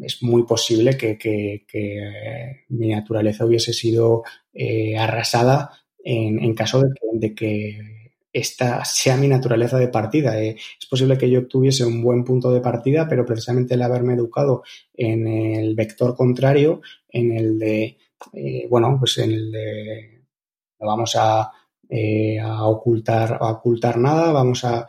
es muy posible que, que, mi naturaleza hubiese sido eh, arrasada en, en caso de que, esta sea mi naturaleza de partida. Eh, es posible que yo tuviese un buen punto de partida, pero precisamente el haberme educado en el vector contrario, en el de, eh, bueno, pues en el de no vamos a, a ocultar, a ocultar nada, vamos a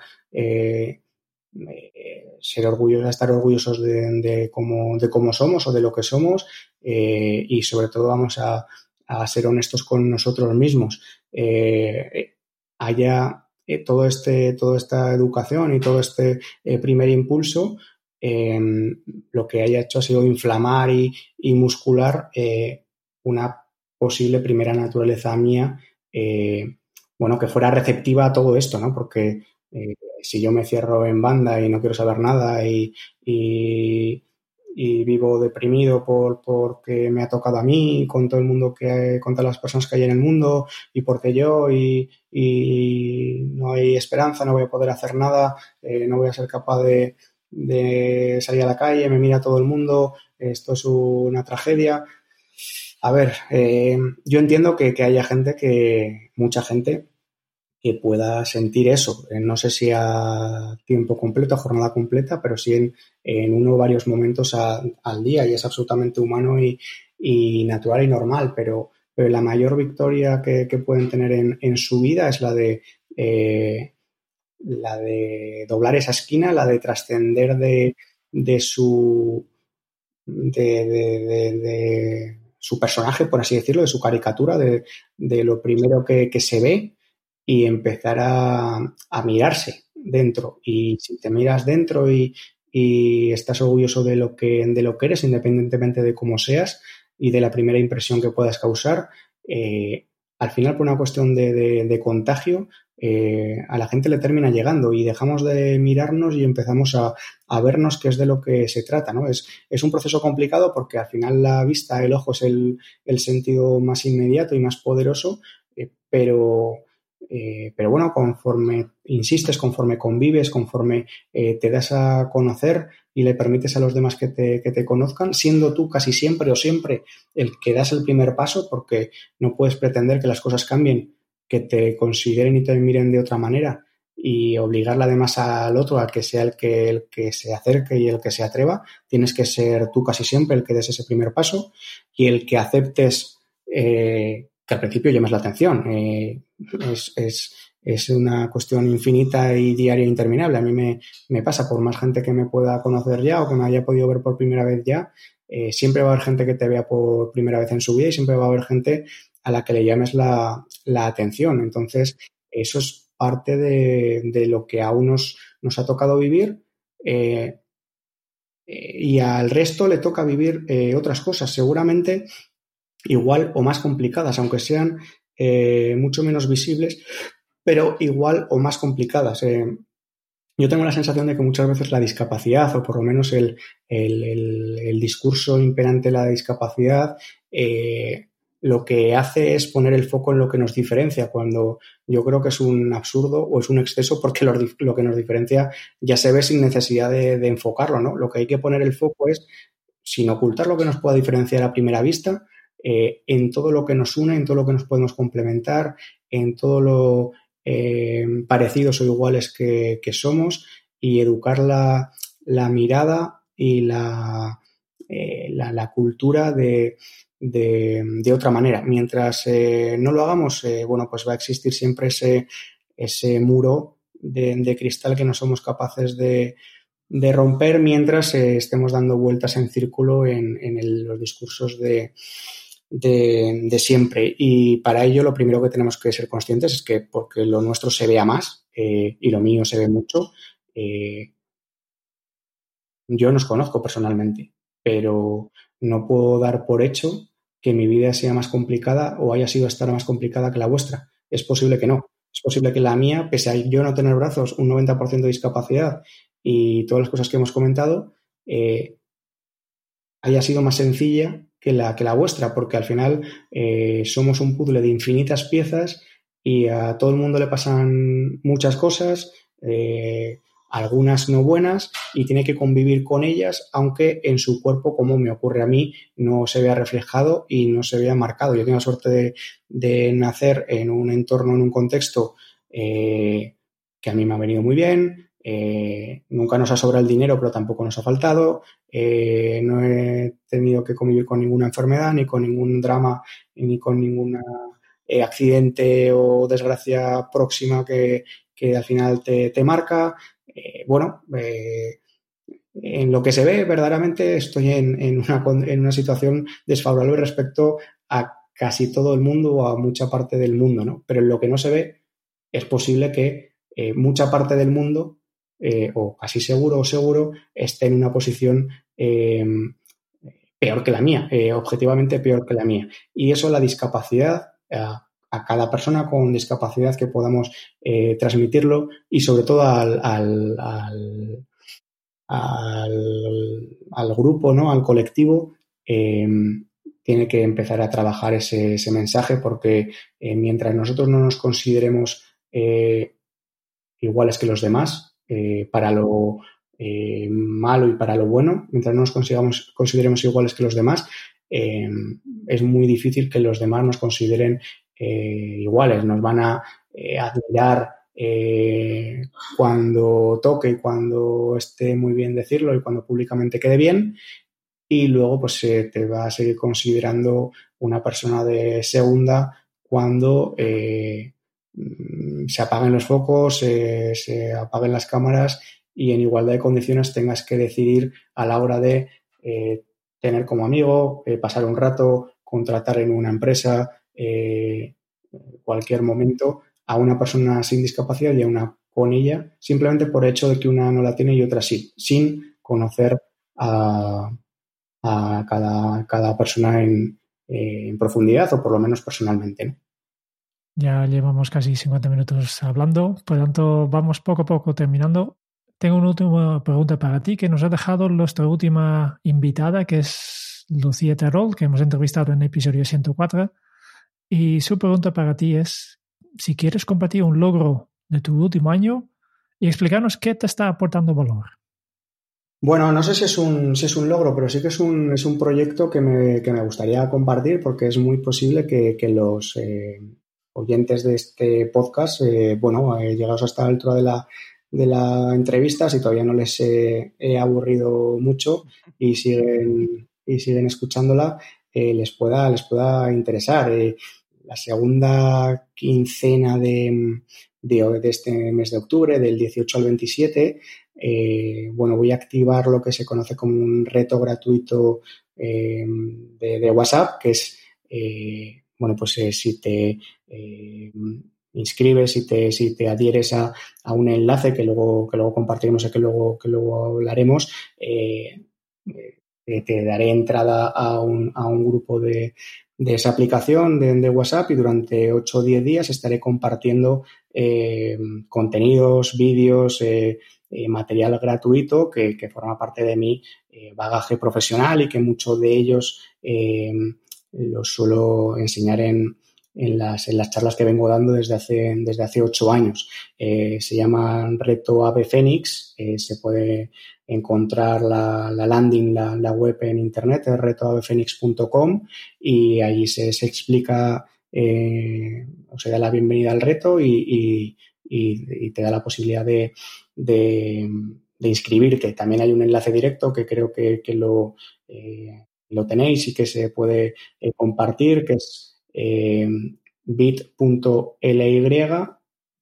ser orgullosos, estar orgullosos de, cómo, de cómo somos o de lo que somos eh, y sobre todo vamos a, ser honestos con nosotros mismos. Eh, haya eh, todo este, toda esta educación y todo este primer impulso, lo que haya hecho ha sido inflamar y, y muscular una posible primera naturaleza mía, bueno, que fuera receptiva a todo esto, ¿no? Porque si yo me cierro en banda y no quiero saber nada y, vivo deprimido por porque me ha tocado a mí, con todo el mundo que con todas las personas que hay en el mundo y porque yo y, no hay esperanza, no voy a poder hacer nada, eh, no voy a ser capaz de, salir a la calle, me mira todo el mundo, esto es una tragedia. A ver, eh, yo entiendo que, que haya gente que, mucha gente, que pueda sentir eso. Eh, no sé si a tiempo completo, a jornada completa, pero sí en, uno o varios momentos al día y es absolutamente humano y, natural y normal, pero, la mayor victoria que, pueden tener en, su vida es la de, eh, la de doblar esa esquina, la de trascender de, su... Personaje, por así decirlo, de su caricatura, de, lo primero que se ve y empezar a, mirarse dentro. Y si te miras dentro y, estás orgulloso de lo, que, de lo que eres, independientemente de cómo seas y de la primera impresión que puedas causar, eh, al final, por una cuestión de, contagio, eh, a la gente le termina llegando y dejamos de mirarnos y empezamos a, vernos qué es de lo que se trata. ¿no? Es, es, un proceso complicado porque al final la vista, el ojo es el, el sentido más inmediato y más poderoso, eh, pero eh, pero bueno, conforme insistes, conforme convives, conforme eh, te das a conocer y le permites a los demás que te, que te, conozcan, siendo tú casi siempre o siempre el que das el primer paso, porque no puedes pretender que las cosas cambien, que te consideren y te miren de otra manera y obligarle además al otro a que sea el que, el que se acerque y el que se atreva. Tienes que ser tú casi siempre el que des ese primer paso y el que aceptes eh, que al principio llames la atención. Eh, es, es, es, una cuestión infinita y diaria e interminable. A mí me, me, pasa, por más gente que me pueda conocer ya o que me haya podido ver por primera vez ya, eh, siempre va a haber gente que te vea por primera vez en su vida y siempre va a haber gente a la que le llames la, la atención. Entonces, eso es parte de, de lo que a unos nos ha tocado vivir eh, y al resto le toca vivir otras cosas, seguramente igual o más complicadas, aunque sean eh, mucho menos visibles, pero igual o más complicadas. Eh, yo tengo la sensación de que muchas veces la discapacidad, o por lo menos el, el, el, discurso imperante de la discapacidad, eh, lo que hace es poner el foco en lo que nos diferencia, cuando yo creo que es un absurdo o es un exceso porque lo, lo que nos diferencia ya se ve sin necesidad de, de, enfocarlo, ¿no? Lo que hay que poner el foco es, sin ocultar lo que nos pueda diferenciar a primera vista, eh, en todo lo que nos une, en todo lo que nos podemos complementar, en todo lo eh, parecidos o iguales que, somos y educar la, mirada y la, eh, cultura de, otra manera. Mientras no lo hagamos, bueno, pues va a existir siempre ese, muro de, cristal que no somos capaces de, romper mientras estemos dando vueltas en círculo en, los discursos de, de, siempre. Y para ello lo primero que tenemos que ser conscientes es que porque lo nuestro se vea más eh, y lo mío se ve mucho, eh, yo nos conozco personalmente, pero no puedo dar por hecho que mi vida sea más complicada o haya sido estar más complicada que la vuestra. Es posible que no. Es posible que la mía, pese a yo no tener brazos, un 90% de discapacidad y todas las cosas que hemos comentado, eh, haya sido más sencilla que la, que la vuestra, porque al final eh, somos un puzzle de infinitas piezas y a todo el mundo le pasan muchas cosas. Eh, algunas no buenas y tiene que convivir con ellas, aunque en su cuerpo, como me ocurre a mí, no se vea reflejado y no se vea marcado. Yo tengo la suerte de, de nacer en un entorno, en un contexto eh, que a mí me ha venido muy bien. Eh, nunca nos ha sobrado el dinero, pero tampoco nos ha faltado. Eh, no he tenido que convivir con ninguna enfermedad, ni con ningún drama, ni con ningún eh, accidente o desgracia próxima que, que al final te, te marca bueno, en lo que se ve, verdaderamente estoy en, en, una, en, una, situación desfavorable respecto a casi todo el mundo o a mucha parte del mundo, ¿no? Pero en lo que no se ve, es posible que mucha parte del mundo, eh, o casi seguro o seguro, esté en una posición em, peor que la mía, eh, objetivamente peor que la mía. Y eso, la discapacidad, a cada persona con discapacidad que podamos eh, transmitirlo y sobre todo al, al, al, al, grupo, ¿no? al colectivo, eh, tiene que empezar a trabajar ese, ese mensaje porque mientras nosotros no nos consideremos iguales que los demás, eh, para lo malo y para lo bueno, mientras no nos consideremos iguales que los demás, es muy difícil que los demás nos consideren eh, iguales, nos van a eh, admirar eh, cuando toque y cuando esté muy bien decirlo y cuando públicamente quede bien y luego pues se te va a seguir considerando una persona de segunda cuando eh, se apaguen los focos, eh, se apaguen las cámaras y en igualdad de condiciones tengas que decidir a la hora de eh, tener como amigo, eh, pasar un rato, contratar en una empresa, eh, cualquier momento a una persona sin discapacidad y a una con ella, simplemente por hecho de que una no la tiene y otra sí, sin conocer a, cada, cada, persona en, profundidad o por lo menos personalmente. Ya llevamos casi 50 minutos hablando, por lo tanto vamos poco a poco terminando. Tengo una última pregunta para ti que nos ha dejado nuestra última invitada, que es Lucía Terrol, que hemos entrevistado en episodio 104. Y su pregunta para ti es si quieres compartir un logro de tu último año y explicarnos qué te está aportando valor. Bueno, no sé si es un, si es un logro, pero sí que es un, proyecto que me, gustaría compartir porque es muy posible que, que los, eh, oyentes de este podcast, eh, bueno, eh, llegados hasta la altura de la, de la entrevista, si todavía no les he, aburrido mucho y siguen, y siguen escuchándola, eh, les, pueda, les pueda interesar. la segunda quincena de, de, este mes de octubre, del 18 al 27, bueno, voy a activar lo que se conoce como un reto gratuito de, de, WhatsApp, que es bueno, pues eh, si te eh, inscribes, si te, si te adhieres a, un enlace que luego, que luego compartiremos y que luego, que luego hablaremos, eh, te daré entrada a un, a un grupo de, de esa aplicación de, WhatsApp y durante 8 o 10 días estaré compartiendo contenidos, vídeos, material gratuito que, que, forma parte de mi bagaje profesional y que muchos de ellos lo suelo enseñar en, en, las, en, las, charlas que vengo dando desde hace, desde hace ocho años. Eh, se llama Reto Ave Fénix. Eh, se puede encontrar la, la landing, la, la, web en internet, es retoavefenix.com y ahí se, se explica eh, o se da la bienvenida al reto y, y, y, te da la posibilidad de, de, inscribirte. También hay un enlace directo que creo que, que lo, lo tenéis y que se puede eh, compartir, que es eh, bit.ly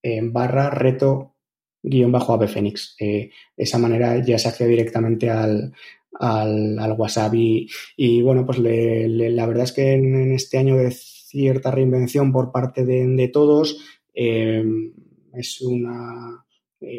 eh, barra reto guion bajo ave fénix. de esa manera ya se accede directamente al, al, WhatsApp. Y, bueno, pues la verdad es que en, este año de cierta reinvención por parte de, todos, es una,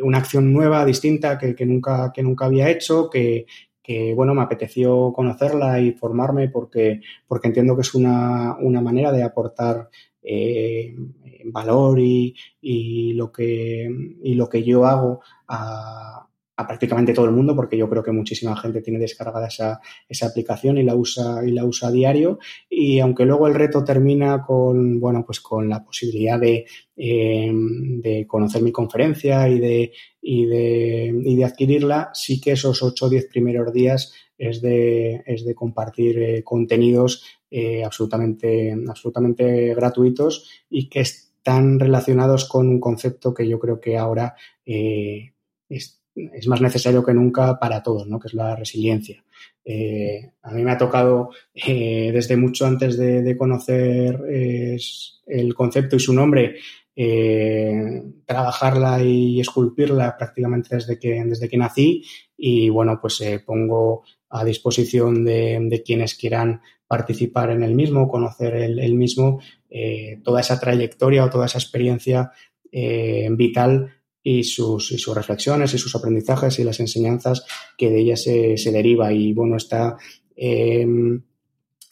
una acción nueva, distinta, que, que, nunca, que nunca había hecho, que, que bueno, me apeteció conocerla y formarme porque, porque entiendo que es una, una manera de aportar eh, valor y, y, lo que, y lo que yo hago a, a prácticamente todo el mundo, porque yo creo que muchísima gente tiene descargada esa, esa aplicación y la usa y la usa a diario. Y aunque luego el reto termina con, bueno, pues con la posibilidad de, eh, de conocer mi conferencia y de, y de, y de adquirirla, sí que esos 8 o 10 primeros días es de, es de compartir eh, contenidos eh, absolutamente, absolutamente gratuitos y que están relacionados con un concepto que yo creo que ahora es es más necesario que nunca para todos, ¿no? que es la resiliencia. Eh, a mí me ha tocado eh, desde mucho antes de, conocer el concepto y su nombre, eh, trabajarla y esculpirla prácticamente desde que, desde que nací y bueno, pues pongo a disposición de, quienes quieran participar en el mismo, conocer el, mismo, toda esa trayectoria o toda esa experiencia vital y sus, y sus reflexiones y sus aprendizajes y las enseñanzas que de ella se, se deriva. Y bueno, está eh,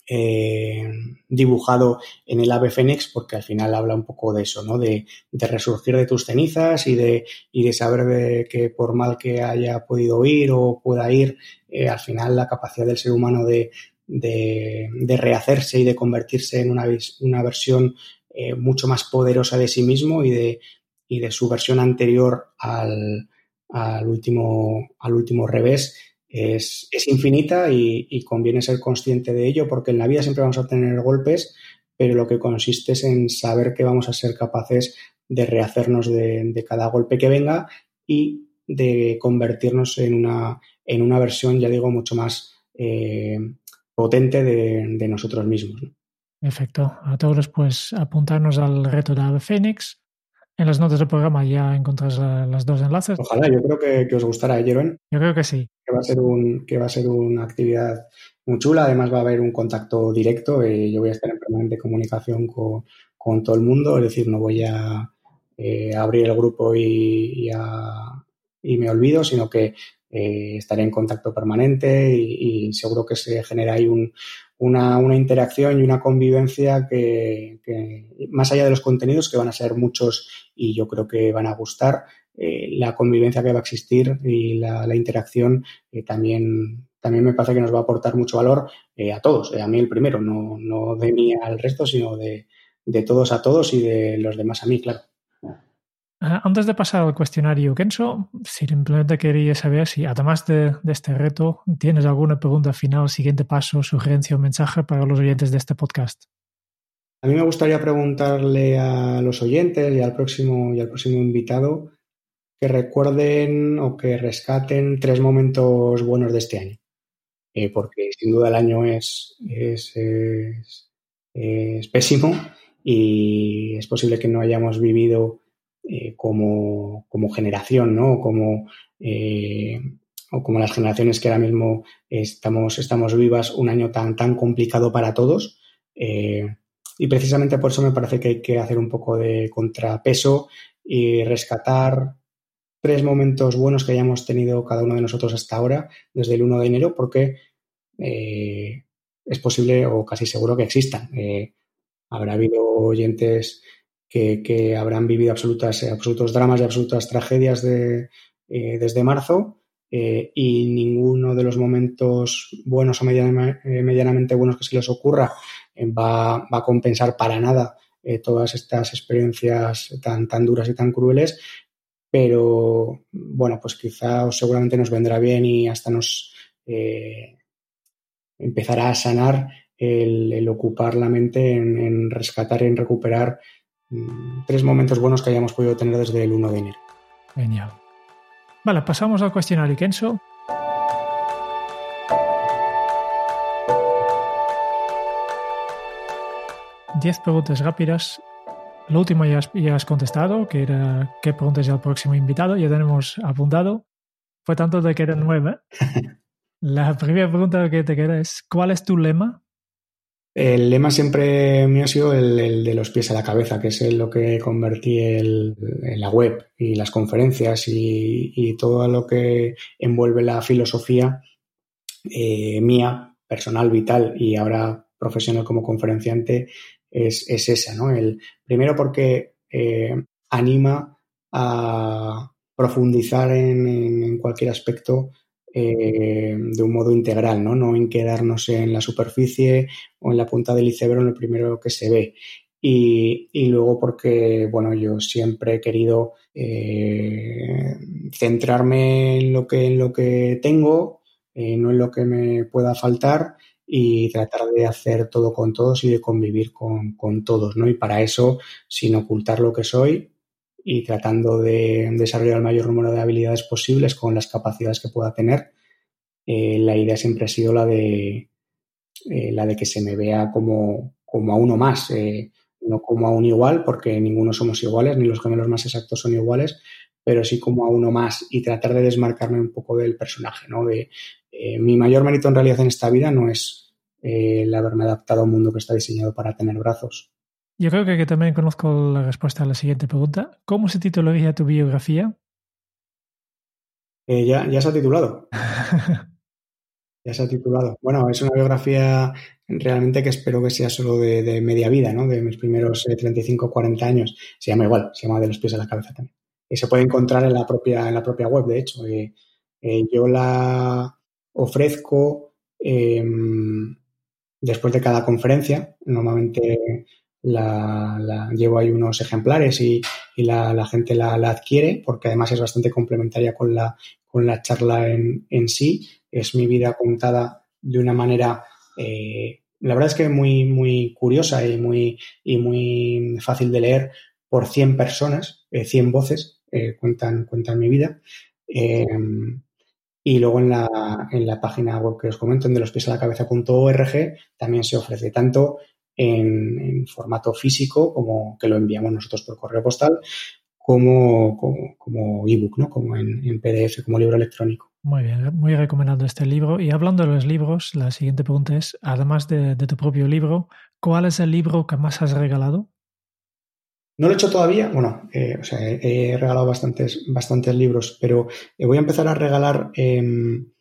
eh, dibujado en el ave fénix porque al final habla un poco de eso, ¿no? De, de resurgir de tus cenizas y de, y de saber de que por mal que haya podido ir o pueda ir, eh, al final la capacidad del ser humano de, de, de rehacerse y de convertirse en una, una versión eh, mucho más poderosa de sí mismo y de, y de su versión anterior al, al último, al último revés es, es infinita y, conviene ser consciente de ello porque en la vida siempre vamos a tener golpes, pero lo que consiste es en saber que vamos a ser capaces de rehacernos de, cada golpe que venga y de convertirnos en una, en una versión, ya digo, mucho más eh, potente de, nosotros mismos. Perfecto. A todos, pues apuntarnos al reto de Ave Fénix en las notas del programa ya encontras las dos enlaces. Ojalá, yo creo que, os gustará, ¿eh, Jeroen? Yo creo que sí. Que va a ser un, que va a ser una actividad muy chula. Además va a haber un contacto directo. y yo voy a estar en permanente comunicación con, con todo el mundo. Es decir, no voy a eh, abrir el grupo y, y, me olvido, sino que eh, estaré en contacto permanente y, seguro que se genera ahí un, una, una interacción y una convivencia que, más allá de los contenidos, que van a ser muchos y yo creo que van a gustar, eh, la convivencia que va a existir y la, interacción eh, también, también me parece que nos va a aportar mucho valor eh, a todos, a mí el primero, no, no de mí al resto, sino de, de todos a todos y de los demás a mí, claro. Ah, antes de pasar al cuestionario Kenso, simplemente quería saber si, además de, este reto, tienes alguna pregunta final, siguiente paso, sugerencia o mensaje para los oyentes de este podcast. A mí me gustaría preguntarle a los oyentes y al próximo, y al próximo invitado que recuerden o que rescaten tres momentos buenos de este año. Eh, porque sin duda el año es, es, pésimo y es posible que no hayamos vivido eh, como, generación, ¿no? Como, eh, o como las generaciones que ahora mismo estamos, estamos vivas, un año tan, tan complicado para todos. Y precisamente por eso me parece que hay que hacer un poco de contrapeso y rescatar tres momentos buenos que hayamos tenido cada uno de nosotros hasta ahora, desde el 1 de enero, porque eh, es posible o casi seguro que existan. Eh, habrá habido oyentes que, habrán vivido absolutas, absolutos dramas y absolutas tragedias eh, desde marzo y ninguno de los momentos buenos o medianamente buenos que se les ocurra va, a compensar para nada eh, todas estas experiencias tan, tan duras y tan crueles, pero bueno, pues quizá seguramente nos vendrá bien y hasta nos eh, empezará a sanar el, ocupar la mente en, rescatar y en recuperar tres momentos buenos que hayamos podido tener desde el 1 de enero. Genial. Vale, pasamos al cuestionario Kenzo. 10 preguntas rápidas. La última ya has, contestado, que era qué preguntas al próximo invitado. Ya tenemos apuntado. Fue tanto de que eran nueve. La primera pregunta que te queda es, ¿cuál es tu lema? El lema siempre me ha sido el, de los pies a la cabeza, que es lo que convertí en la web y las conferencias y, todo lo que envuelve la filosofía eh, mía, personal, vital y ahora profesional como conferenciante es, esa, ¿no? El, primero porque eh, anima a profundizar en, cualquier aspecto eh, de un modo integral, ¿no? No en quedarnos en la superficie o en la punta del iceberg en lo primero que se ve. Y, luego porque, bueno, yo siempre he querido eh, centrarme en lo que, en lo que tengo, no en lo que me pueda faltar y tratar de hacer todo con todos y de convivir con, todos, ¿no? Y para eso, sin ocultar lo que soy y tratando de desarrollar el mayor número de habilidades posibles con las capacidades que pueda tener, eh, la idea siempre ha sido la de, eh, la de que se me vea como, como a uno más, eh, no como a un igual, porque ninguno somos iguales, ni los gemelos más exactos son iguales, pero sí como a uno más y tratar de desmarcarme un poco del personaje, ¿no? De, mi mayor mérito en realidad en esta vida no es el haberme adaptado a un mundo que está diseñado para tener brazos. Yo creo que, también conozco la respuesta a la siguiente pregunta. ¿Cómo se titularía tu biografía? Eh, ya, ya se ha titulado. ya se ha titulado. Bueno, es una biografía realmente que espero que sea solo de, media vida, ¿no? De mis primeros 35 o 40 años. Se llama igual, se llama De los pies a la cabeza también. Y se puede encontrar en la propia, en la propia web, de hecho. yo la, ofrezco em, después de cada conferencia. Normalmente la, llevo ahí unos ejemplares y, la, gente la, adquiere porque además es bastante complementaria con la, con la charla en, sí. Es mi vida contada de una manera, eh, la verdad es que muy, muy curiosa y muy, y muy fácil de leer por 100 personas, 100 eh, voces eh, cuentan, cuentan mi vida. Em, y luego en la, en la página web que os comento, en de los pies a la cabeza.org, también se ofrece tanto en, formato físico, como que lo enviamos nosotros por correo postal, como, como, ebook, ¿no? como en, PDF, como libro electrónico. Muy bien, muy recomendado este libro. Y hablando de los libros, la siguiente pregunta es, además de, de tu propio libro, ¿cuál es el libro que más has regalado? No lo he hecho todavía, bueno, eh, o sea, he, regalado bastantes, bastantes libros, pero eh, voy a empezar a regalar em,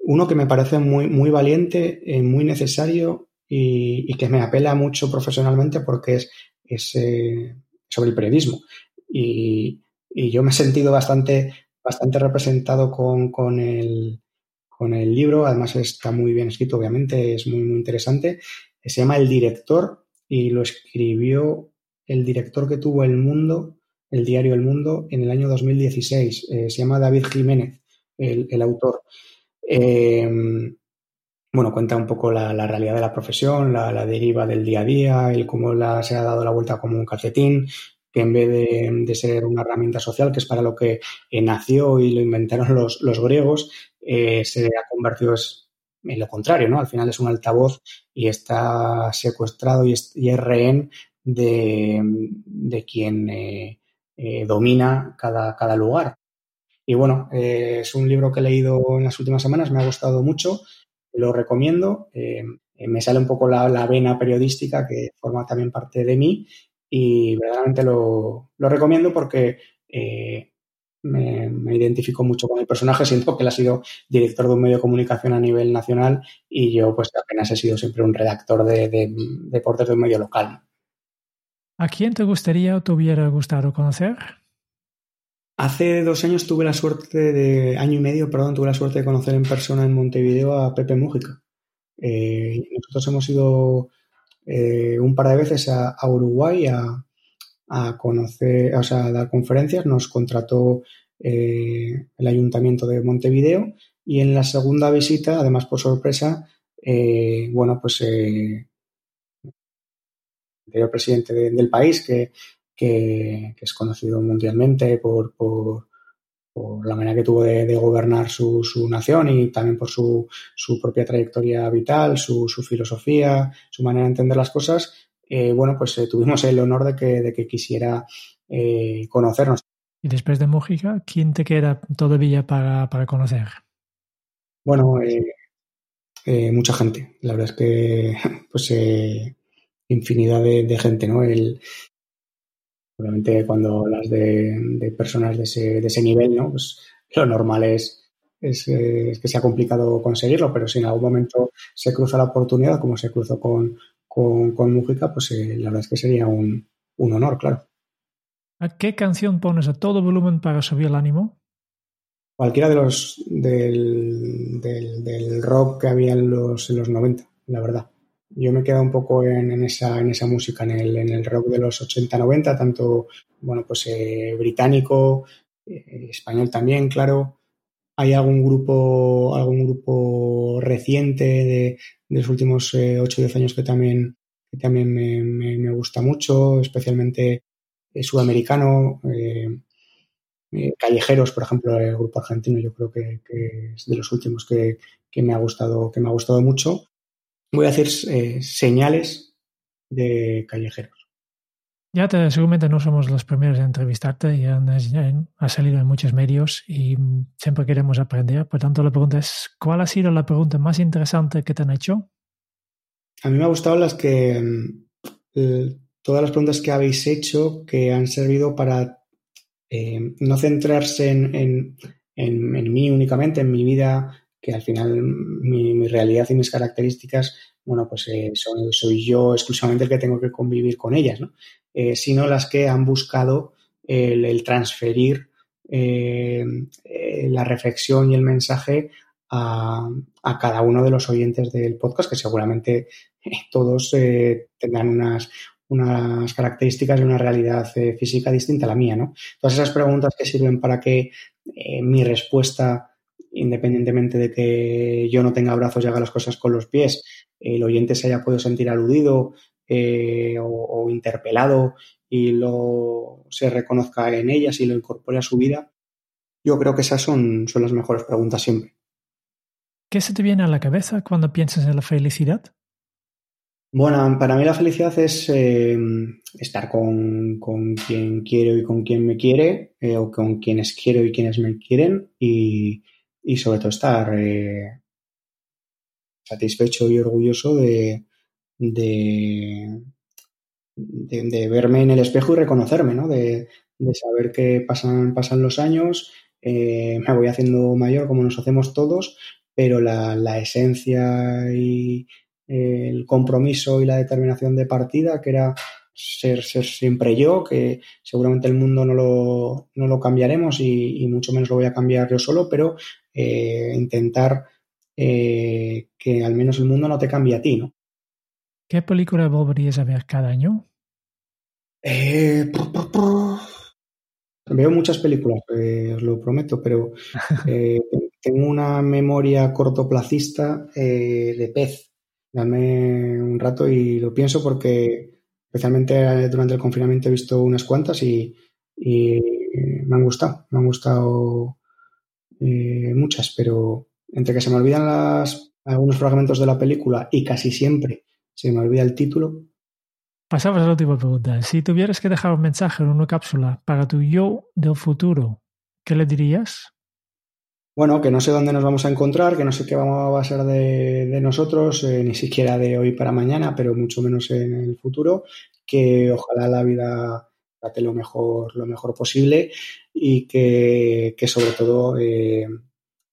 uno que me parece muy, muy valiente, eh, muy necesario y, que me apela mucho profesionalmente porque es, es sobre el periodismo. Y, yo me he sentido bastante, bastante representado con, con, el, con el libro, además está muy bien escrito, obviamente, es muy, muy interesante. Se llama El Director y lo escribió el director que tuvo El Mundo, el diario El Mundo, en el año 2016. Eh, se llama David Jiménez, el, autor. Em, bueno, cuenta un poco la, realidad de la profesión, la, deriva del día a día, el cómo se ha dado la vuelta como un calcetín, que en vez de, ser una herramienta social, que es para lo que eh, nació y lo inventaron los, griegos, eh, se ha convertido en lo contrario, ¿no? Al final es un altavoz y está secuestrado y es, rehén de, quien eh, domina cada, cada lugar. Y bueno, es un libro que he leído en las últimas semanas, me ha gustado mucho lo recomiendo. Eh, me sale un poco la, vena periodística que forma también parte de mí y verdaderamente lo, recomiendo porque eh, me, identifico mucho con el personaje, siento que él ha sido director de un medio de comunicación a nivel nacional y yo pues apenas he sido siempre un redactor de deportes de un medio local. ¿A quién te gustaría o te hubiera gustado conocer? Hace dos años tuve la suerte de, año y medio, perdón, tuve la suerte de conocer en persona en Montevideo a Pepe Mújica. Eh, nosotros hemos ido eh, un par de veces a, Uruguay a, conocer, o sea, dar conferencias. Nos contrató eh, el ayuntamiento de Montevideo y en la segunda visita, además por sorpresa, bueno, pues el presidente del país que que, es conocido mundialmente por, la manera que tuvo de, gobernar su, nación y también por su, propia trayectoria vital, su, filosofía, su manera de entender las cosas. Eh, bueno, pues eh, tuvimos el honor de que, de que quisiera eh, conocernos. Y después de Mújica, ¿quién te queda todavía para, para conocer? Bueno, mucha gente. La verdad es que, pues, infinidad de, de, gente, ¿no? El, Obviamente cuando hablas de, personas de ese, de ese, nivel, ¿no? Pues lo normal es, es, que sea complicado conseguirlo, pero si en algún momento se cruza la oportunidad, como se cruzó con, con, con Mújica, pues eh, la verdad es que sería un, un honor, claro. ¿A qué canción pones a todo volumen para subir el ánimo? Cualquiera de los del, del, del rock que había en los, en los 90, la verdad yo me quedo un poco en, esa, en esa música, en el, en el rock de los 80-90, tanto bueno, pues, eh, británico, eh, español también, claro. Hay algún grupo, algún grupo reciente de, los últimos 8 o 10 años que también, que también me, me, gusta mucho, especialmente eh, sudamericano. callejeros, por ejemplo, el grupo argentino, yo creo que, que es de los últimos que, que, me ha gustado, que me ha gustado mucho voy a hacer eh, señales de callejeros. Ya te, seguramente no somos los primeros en entrevistarte, ya, ha salido en muchos medios y siempre queremos aprender. Por tanto, la pregunta es, ¿cuál ha sido la pregunta más interesante que te han hecho? A mí me ha gustado las que, mm, todas las preguntas que habéis hecho que han servido para eh, no centrarse en, en, en, mí únicamente, en mi vida que al final mi, realidad y mis características, bueno, pues eh, soy, yo exclusivamente el que tengo que convivir con ellas, ¿no? Eh, sino las que han buscado el, transferir eh, la reflexión y el mensaje a, cada uno de los oyentes del podcast, que seguramente todos tendrán unas, unas características y una realidad física distinta a la mía, ¿no? Todas esas preguntas que sirven para que mi respuesta independientemente de que yo no tenga brazos y haga las cosas con los pies, el oyente se haya podido sentir aludido eh, o, interpelado y lo se reconozca en ellas y lo incorpore a su vida, yo creo que esas son, son las mejores preguntas siempre. ¿Qué se te viene a la cabeza cuando piensas en la felicidad? Bueno, para mí la felicidad es eh, estar con, quien quiero y con quien me quiere, eh, o con quienes quiero y quienes me quieren, y, y sobre todo estar eh, satisfecho y orgulloso de, de, de, verme en el espejo y reconocerme, ¿no? De, saber que pasan, pasan los años, eh, me voy haciendo mayor como nos hacemos todos, pero la, la esencia y el compromiso y la determinación de partida, que era ser, ser siempre yo, que seguramente el mundo no lo, no lo cambiaremos y, mucho menos lo voy a cambiar yo solo, pero eh, intentar eh, que al menos el mundo no te cambie a ti, ¿no? ¿Qué película volverías a ver cada año? Eh, veo muchas películas, os lo prometo, pero tengo una memoria cortoplacista eh, de pez. Dame un rato y lo pienso porque especialmente durante el confinamiento he visto unas cuantas y, me han gustado, me han gustado eh, muchas, pero entre que se me olvidan las, algunos fragmentos de la película y casi siempre se me olvida el título. Pasamos a la última pregunta. Si tuvieras que dejar un mensaje en una cápsula para tu yo del futuro, ¿qué le dirías? Bueno, que no sé dónde nos vamos a encontrar, que no sé qué va a ser de, nosotros, eh, ni siquiera de hoy para mañana, pero mucho menos en el futuro, que ojalá la vida trate lo mejor, lo mejor posible y que, sobre todo eh,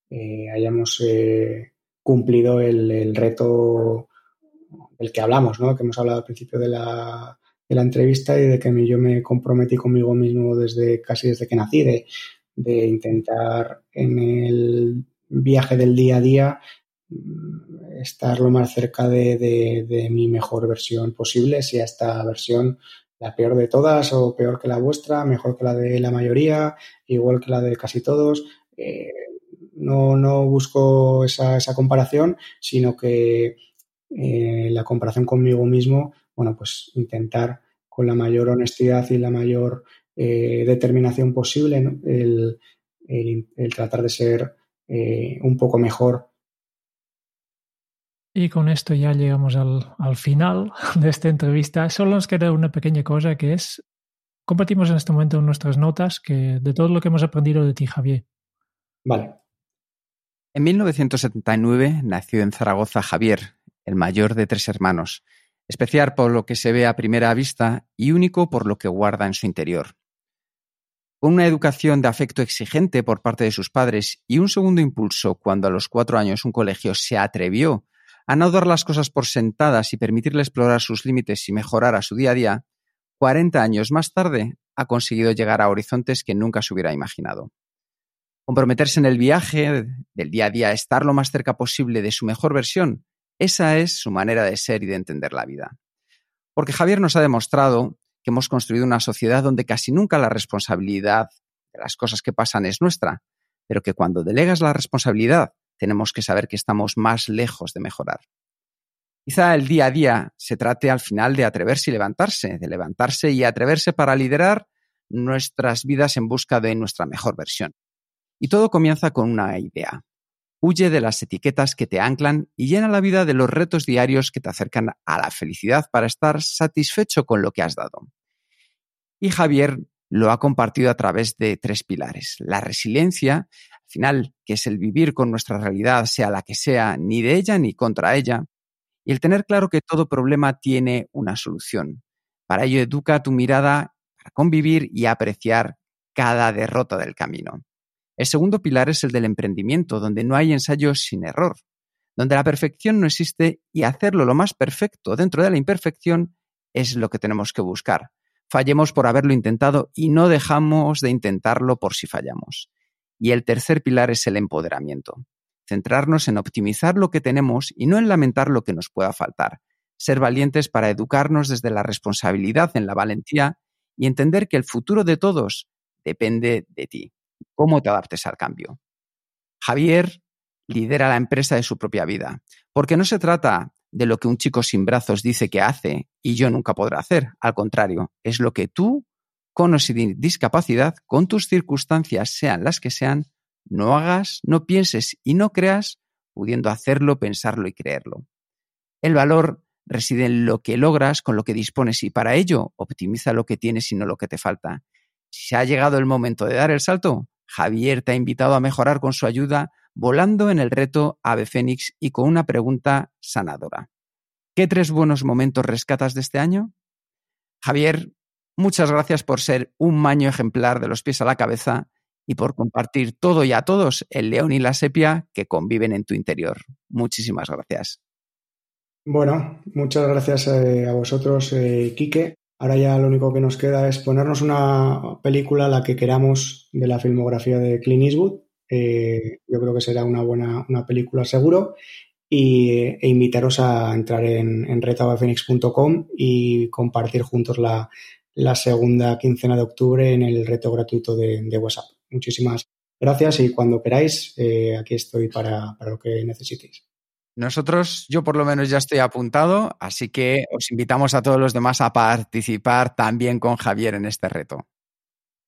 eh, hayamos cumplido el, reto del que hablamos, ¿no? que hemos hablado al principio de la, de la entrevista y de que yo me comprometí conmigo mismo desde casi desde que nací, de, de intentar en el viaje del día a día mm, estar lo más cerca de, mi mejor versión posible, si esta versión la peor de todas o peor que la vuestra, mejor que la de la mayoría, igual que la de casi todos. Eh, no, no, busco esa, esa, comparación, sino que eh, la comparación conmigo mismo, bueno, pues intentar con la mayor honestidad y la mayor eh, determinación posible, el, tratar de ser eh, un poco mejor. Y con esto ya llegamos al, al, final de esta entrevista. Solo nos queda una pequeña cosa que es, compartimos en este momento nuestras notas que, de todo lo que hemos aprendido de ti, Javier. Vale. En 1979 nació en Zaragoza Javier, el mayor de tres hermanos, especial por lo que se ve a primera vista y único por lo que guarda en su interior. Con una educación de afecto exigente por parte de sus padres y un segundo impulso cuando a los cuatro años un colegio se atrevió a no dar las cosas por sentadas y permitirle explorar sus límites y mejorar a su día a día, 40 años más tarde ha conseguido llegar a horizontes que nunca se hubiera imaginado. Comprometerse en el viaje del día a día, estar lo más cerca posible de su mejor versión, esa es su manera de ser y de entender la vida. Porque Javier nos ha demostrado que hemos construido una sociedad donde casi nunca la responsabilidad de las cosas que pasan es nuestra, pero que cuando delegas la responsabilidad tenemos que saber que estamos más lejos de mejorar. Quizá el día a día se trate al final de atreverse y levantarse, de levantarse y atreverse para liderar nuestras vidas en busca de nuestra mejor versión. Y todo comienza con una idea. Huye de las etiquetas que te anclan y llena la vida de los retos diarios que te acercan a la felicidad para estar satisfecho con lo que has dado. Y Javier lo ha compartido a través de tres pilares. La resiliencia, al final, que es el vivir con nuestra realidad, sea la que sea, ni de ella ni contra ella. Y el tener claro que todo problema tiene una solución. Para ello, educa tu mirada para convivir y apreciar cada derrota del camino. El segundo pilar es el del emprendimiento, donde no hay ensayo sin error, donde la perfección no existe y hacerlo lo más perfecto dentro de la imperfección es lo que tenemos que buscar fallemos por haberlo intentado y no dejamos de intentarlo por si fallamos. Y el tercer pilar es el empoderamiento. Centrarnos en optimizar lo que tenemos y no en lamentar lo que nos pueda faltar. Ser valientes para educarnos desde la responsabilidad en la valentía y entender que el futuro de todos depende de ti. ¿Cómo te adaptes al cambio? Javier lidera la empresa de su propia vida, porque no se trata de lo que un chico sin brazos dice que hace y yo nunca podré hacer. Al contrario, es lo que tú, con o sin discapacidad, con tus circunstancias, sean las que sean, no hagas, no pienses y no creas, pudiendo hacerlo, pensarlo y creerlo. El valor reside en lo que logras con lo que dispones y para ello optimiza lo que tienes y no lo que te falta. Si ha llegado el momento de dar el salto, Javier te ha invitado a mejorar con su ayuda volando en el reto Ave Fénix y con una pregunta sanadora. ¿Qué tres buenos momentos rescatas de este año? Javier, muchas gracias por ser un maño ejemplar de los pies a la cabeza y por compartir todo y a todos el león y la sepia que conviven en tu interior. Muchísimas gracias. Bueno, muchas gracias eh, a vosotros, eh, Quique. Ahora ya lo único que nos queda es ponernos una película, la que queramos, de la filmografía de Clint Eastwood eh, yo creo que será una buena una película seguro. Y, e invitaros a entrar en, en y compartir juntos la, segunda quincena de octubre en el reto gratuito de, de WhatsApp. Muchísimas gracias y cuando queráis, eh, aquí estoy para, para lo que necesitéis. Nosotros, yo por lo menos ya estoy apuntado, así que os invitamos a todos los demás a participar también con Javier en este reto.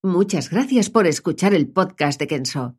Muchas gracias por escuchar el podcast de Kenso.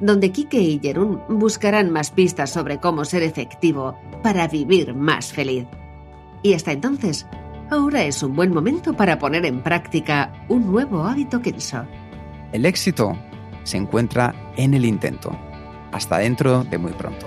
donde Kike y Jerún buscarán más pistas sobre cómo ser efectivo para vivir más feliz. Y hasta entonces, ahora es un buen momento para poner en práctica un nuevo hábito Kenso. El éxito se encuentra en el intento. Hasta dentro de muy pronto.